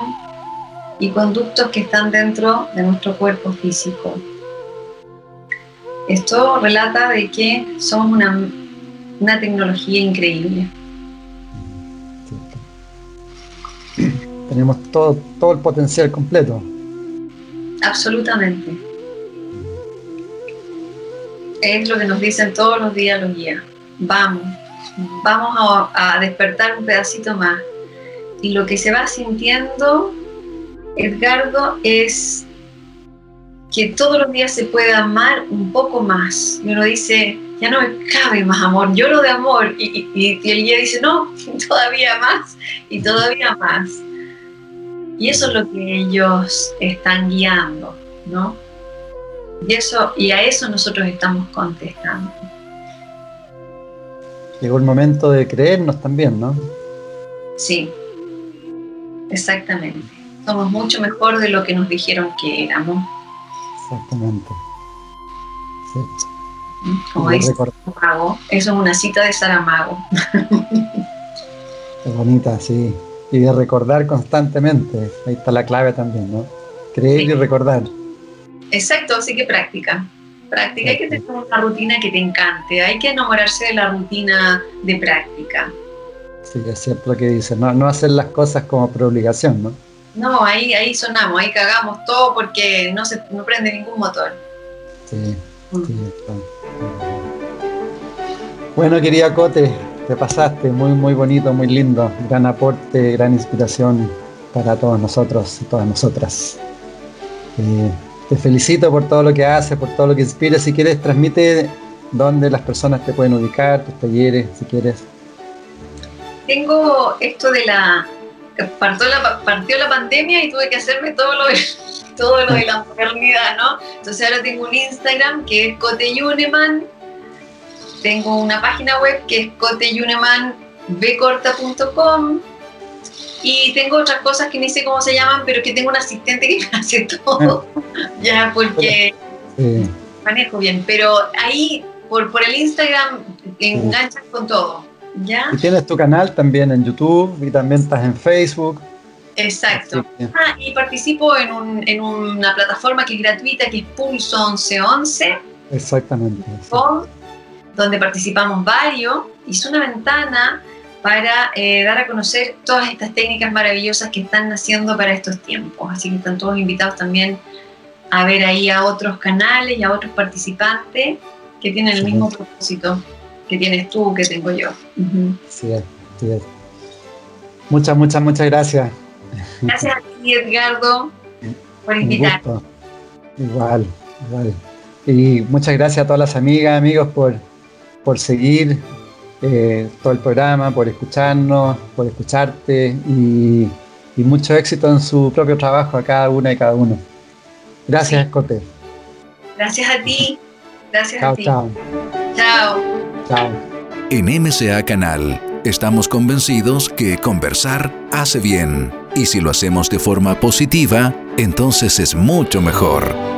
y conductos que están dentro de nuestro cuerpo físico. Esto relata de que somos una, una tecnología increíble. Tenemos todo, todo el potencial completo. Absolutamente. Es lo que nos dicen todos los días los guías. Vamos, vamos a, despertar un pedacito más. Y lo que se va sintiendo, Edgardo, es que todos los días se puede amar un poco más. Y uno dice, ya no me cabe más amor, lloro de amor. Y, y el guía dice, no, todavía más y todavía más. Y eso es lo que ellos están guiando, ¿no? Y, eso, y a eso nosotros estamos contestando. Llegó el momento de creernos también, ¿no? Sí, exactamente. Somos mucho mejor de lo que nos dijeron que éramos. Exactamente. Sí. Como dice Saramago, eso es una cita de Saramago. Qué bonita, sí. Y de recordar constantemente. Ahí está la clave también, ¿no? Creer sí. y recordar. Exacto, así que práctica. Práctica, hay que tener una rutina que te encante, hay que enamorarse de la rutina de práctica. Sí, es cierto lo que dice, no, no hacer las cosas como por obligación, ¿no? No, ahí, ahí sonamos, ahí cagamos todo porque no se no prende ningún motor. Sí, mm. sí está. Bueno, querida Cote, te pasaste, muy, muy bonito, muy lindo, gran aporte, gran inspiración para todos nosotros y todas nosotras. Eh, te felicito por todo lo que haces, por todo lo que inspiras. Si quieres, transmite dónde las personas te pueden ubicar, tus talleres, si quieres. Tengo esto de la... Partió la, partió la pandemia y tuve que hacerme todo lo, de, todo lo de la modernidad, ¿no? Entonces ahora tengo un Instagram que es Cote Yuneman. Tengo una página web que es coteyunemanbcorta.com y tengo otras cosas que ni sé cómo se llaman, pero que tengo un asistente que me hace todo, ya porque sí. manejo bien. Pero ahí, por, por el Instagram, enganchas sí. con todo, ¿ya? Y tienes tu canal también en YouTube y también estás en Facebook. Exacto. Ah, y participo en, un, en, una plataforma que es gratuita, que es Pulso 1111. Exactamente. Donde participamos varios. Hice una ventana para eh, dar a conocer todas estas técnicas maravillosas que están naciendo para estos tiempos. Así que están todos invitados también a ver ahí a otros canales y a otros participantes que tienen el sí. mismo propósito que tienes tú, que tengo yo. Uh -huh. sí, sí. Muchas, muchas, muchas gracias. Gracias a ti, Edgardo, por invitarme. Igual, igual. Y muchas gracias a todas las amigas, amigos, por, por seguir eh, todo el programa, por escucharnos, por escucharte y, y, mucho éxito en su propio trabajo a cada una y cada uno. Gracias, sí. Cote. Gracias a ti. Gracias Chao, a ti. chao. Chao. Chao. En MCA Canal estamos convencidos que conversar hace bien y si lo hacemos de forma positiva, entonces es mucho mejor.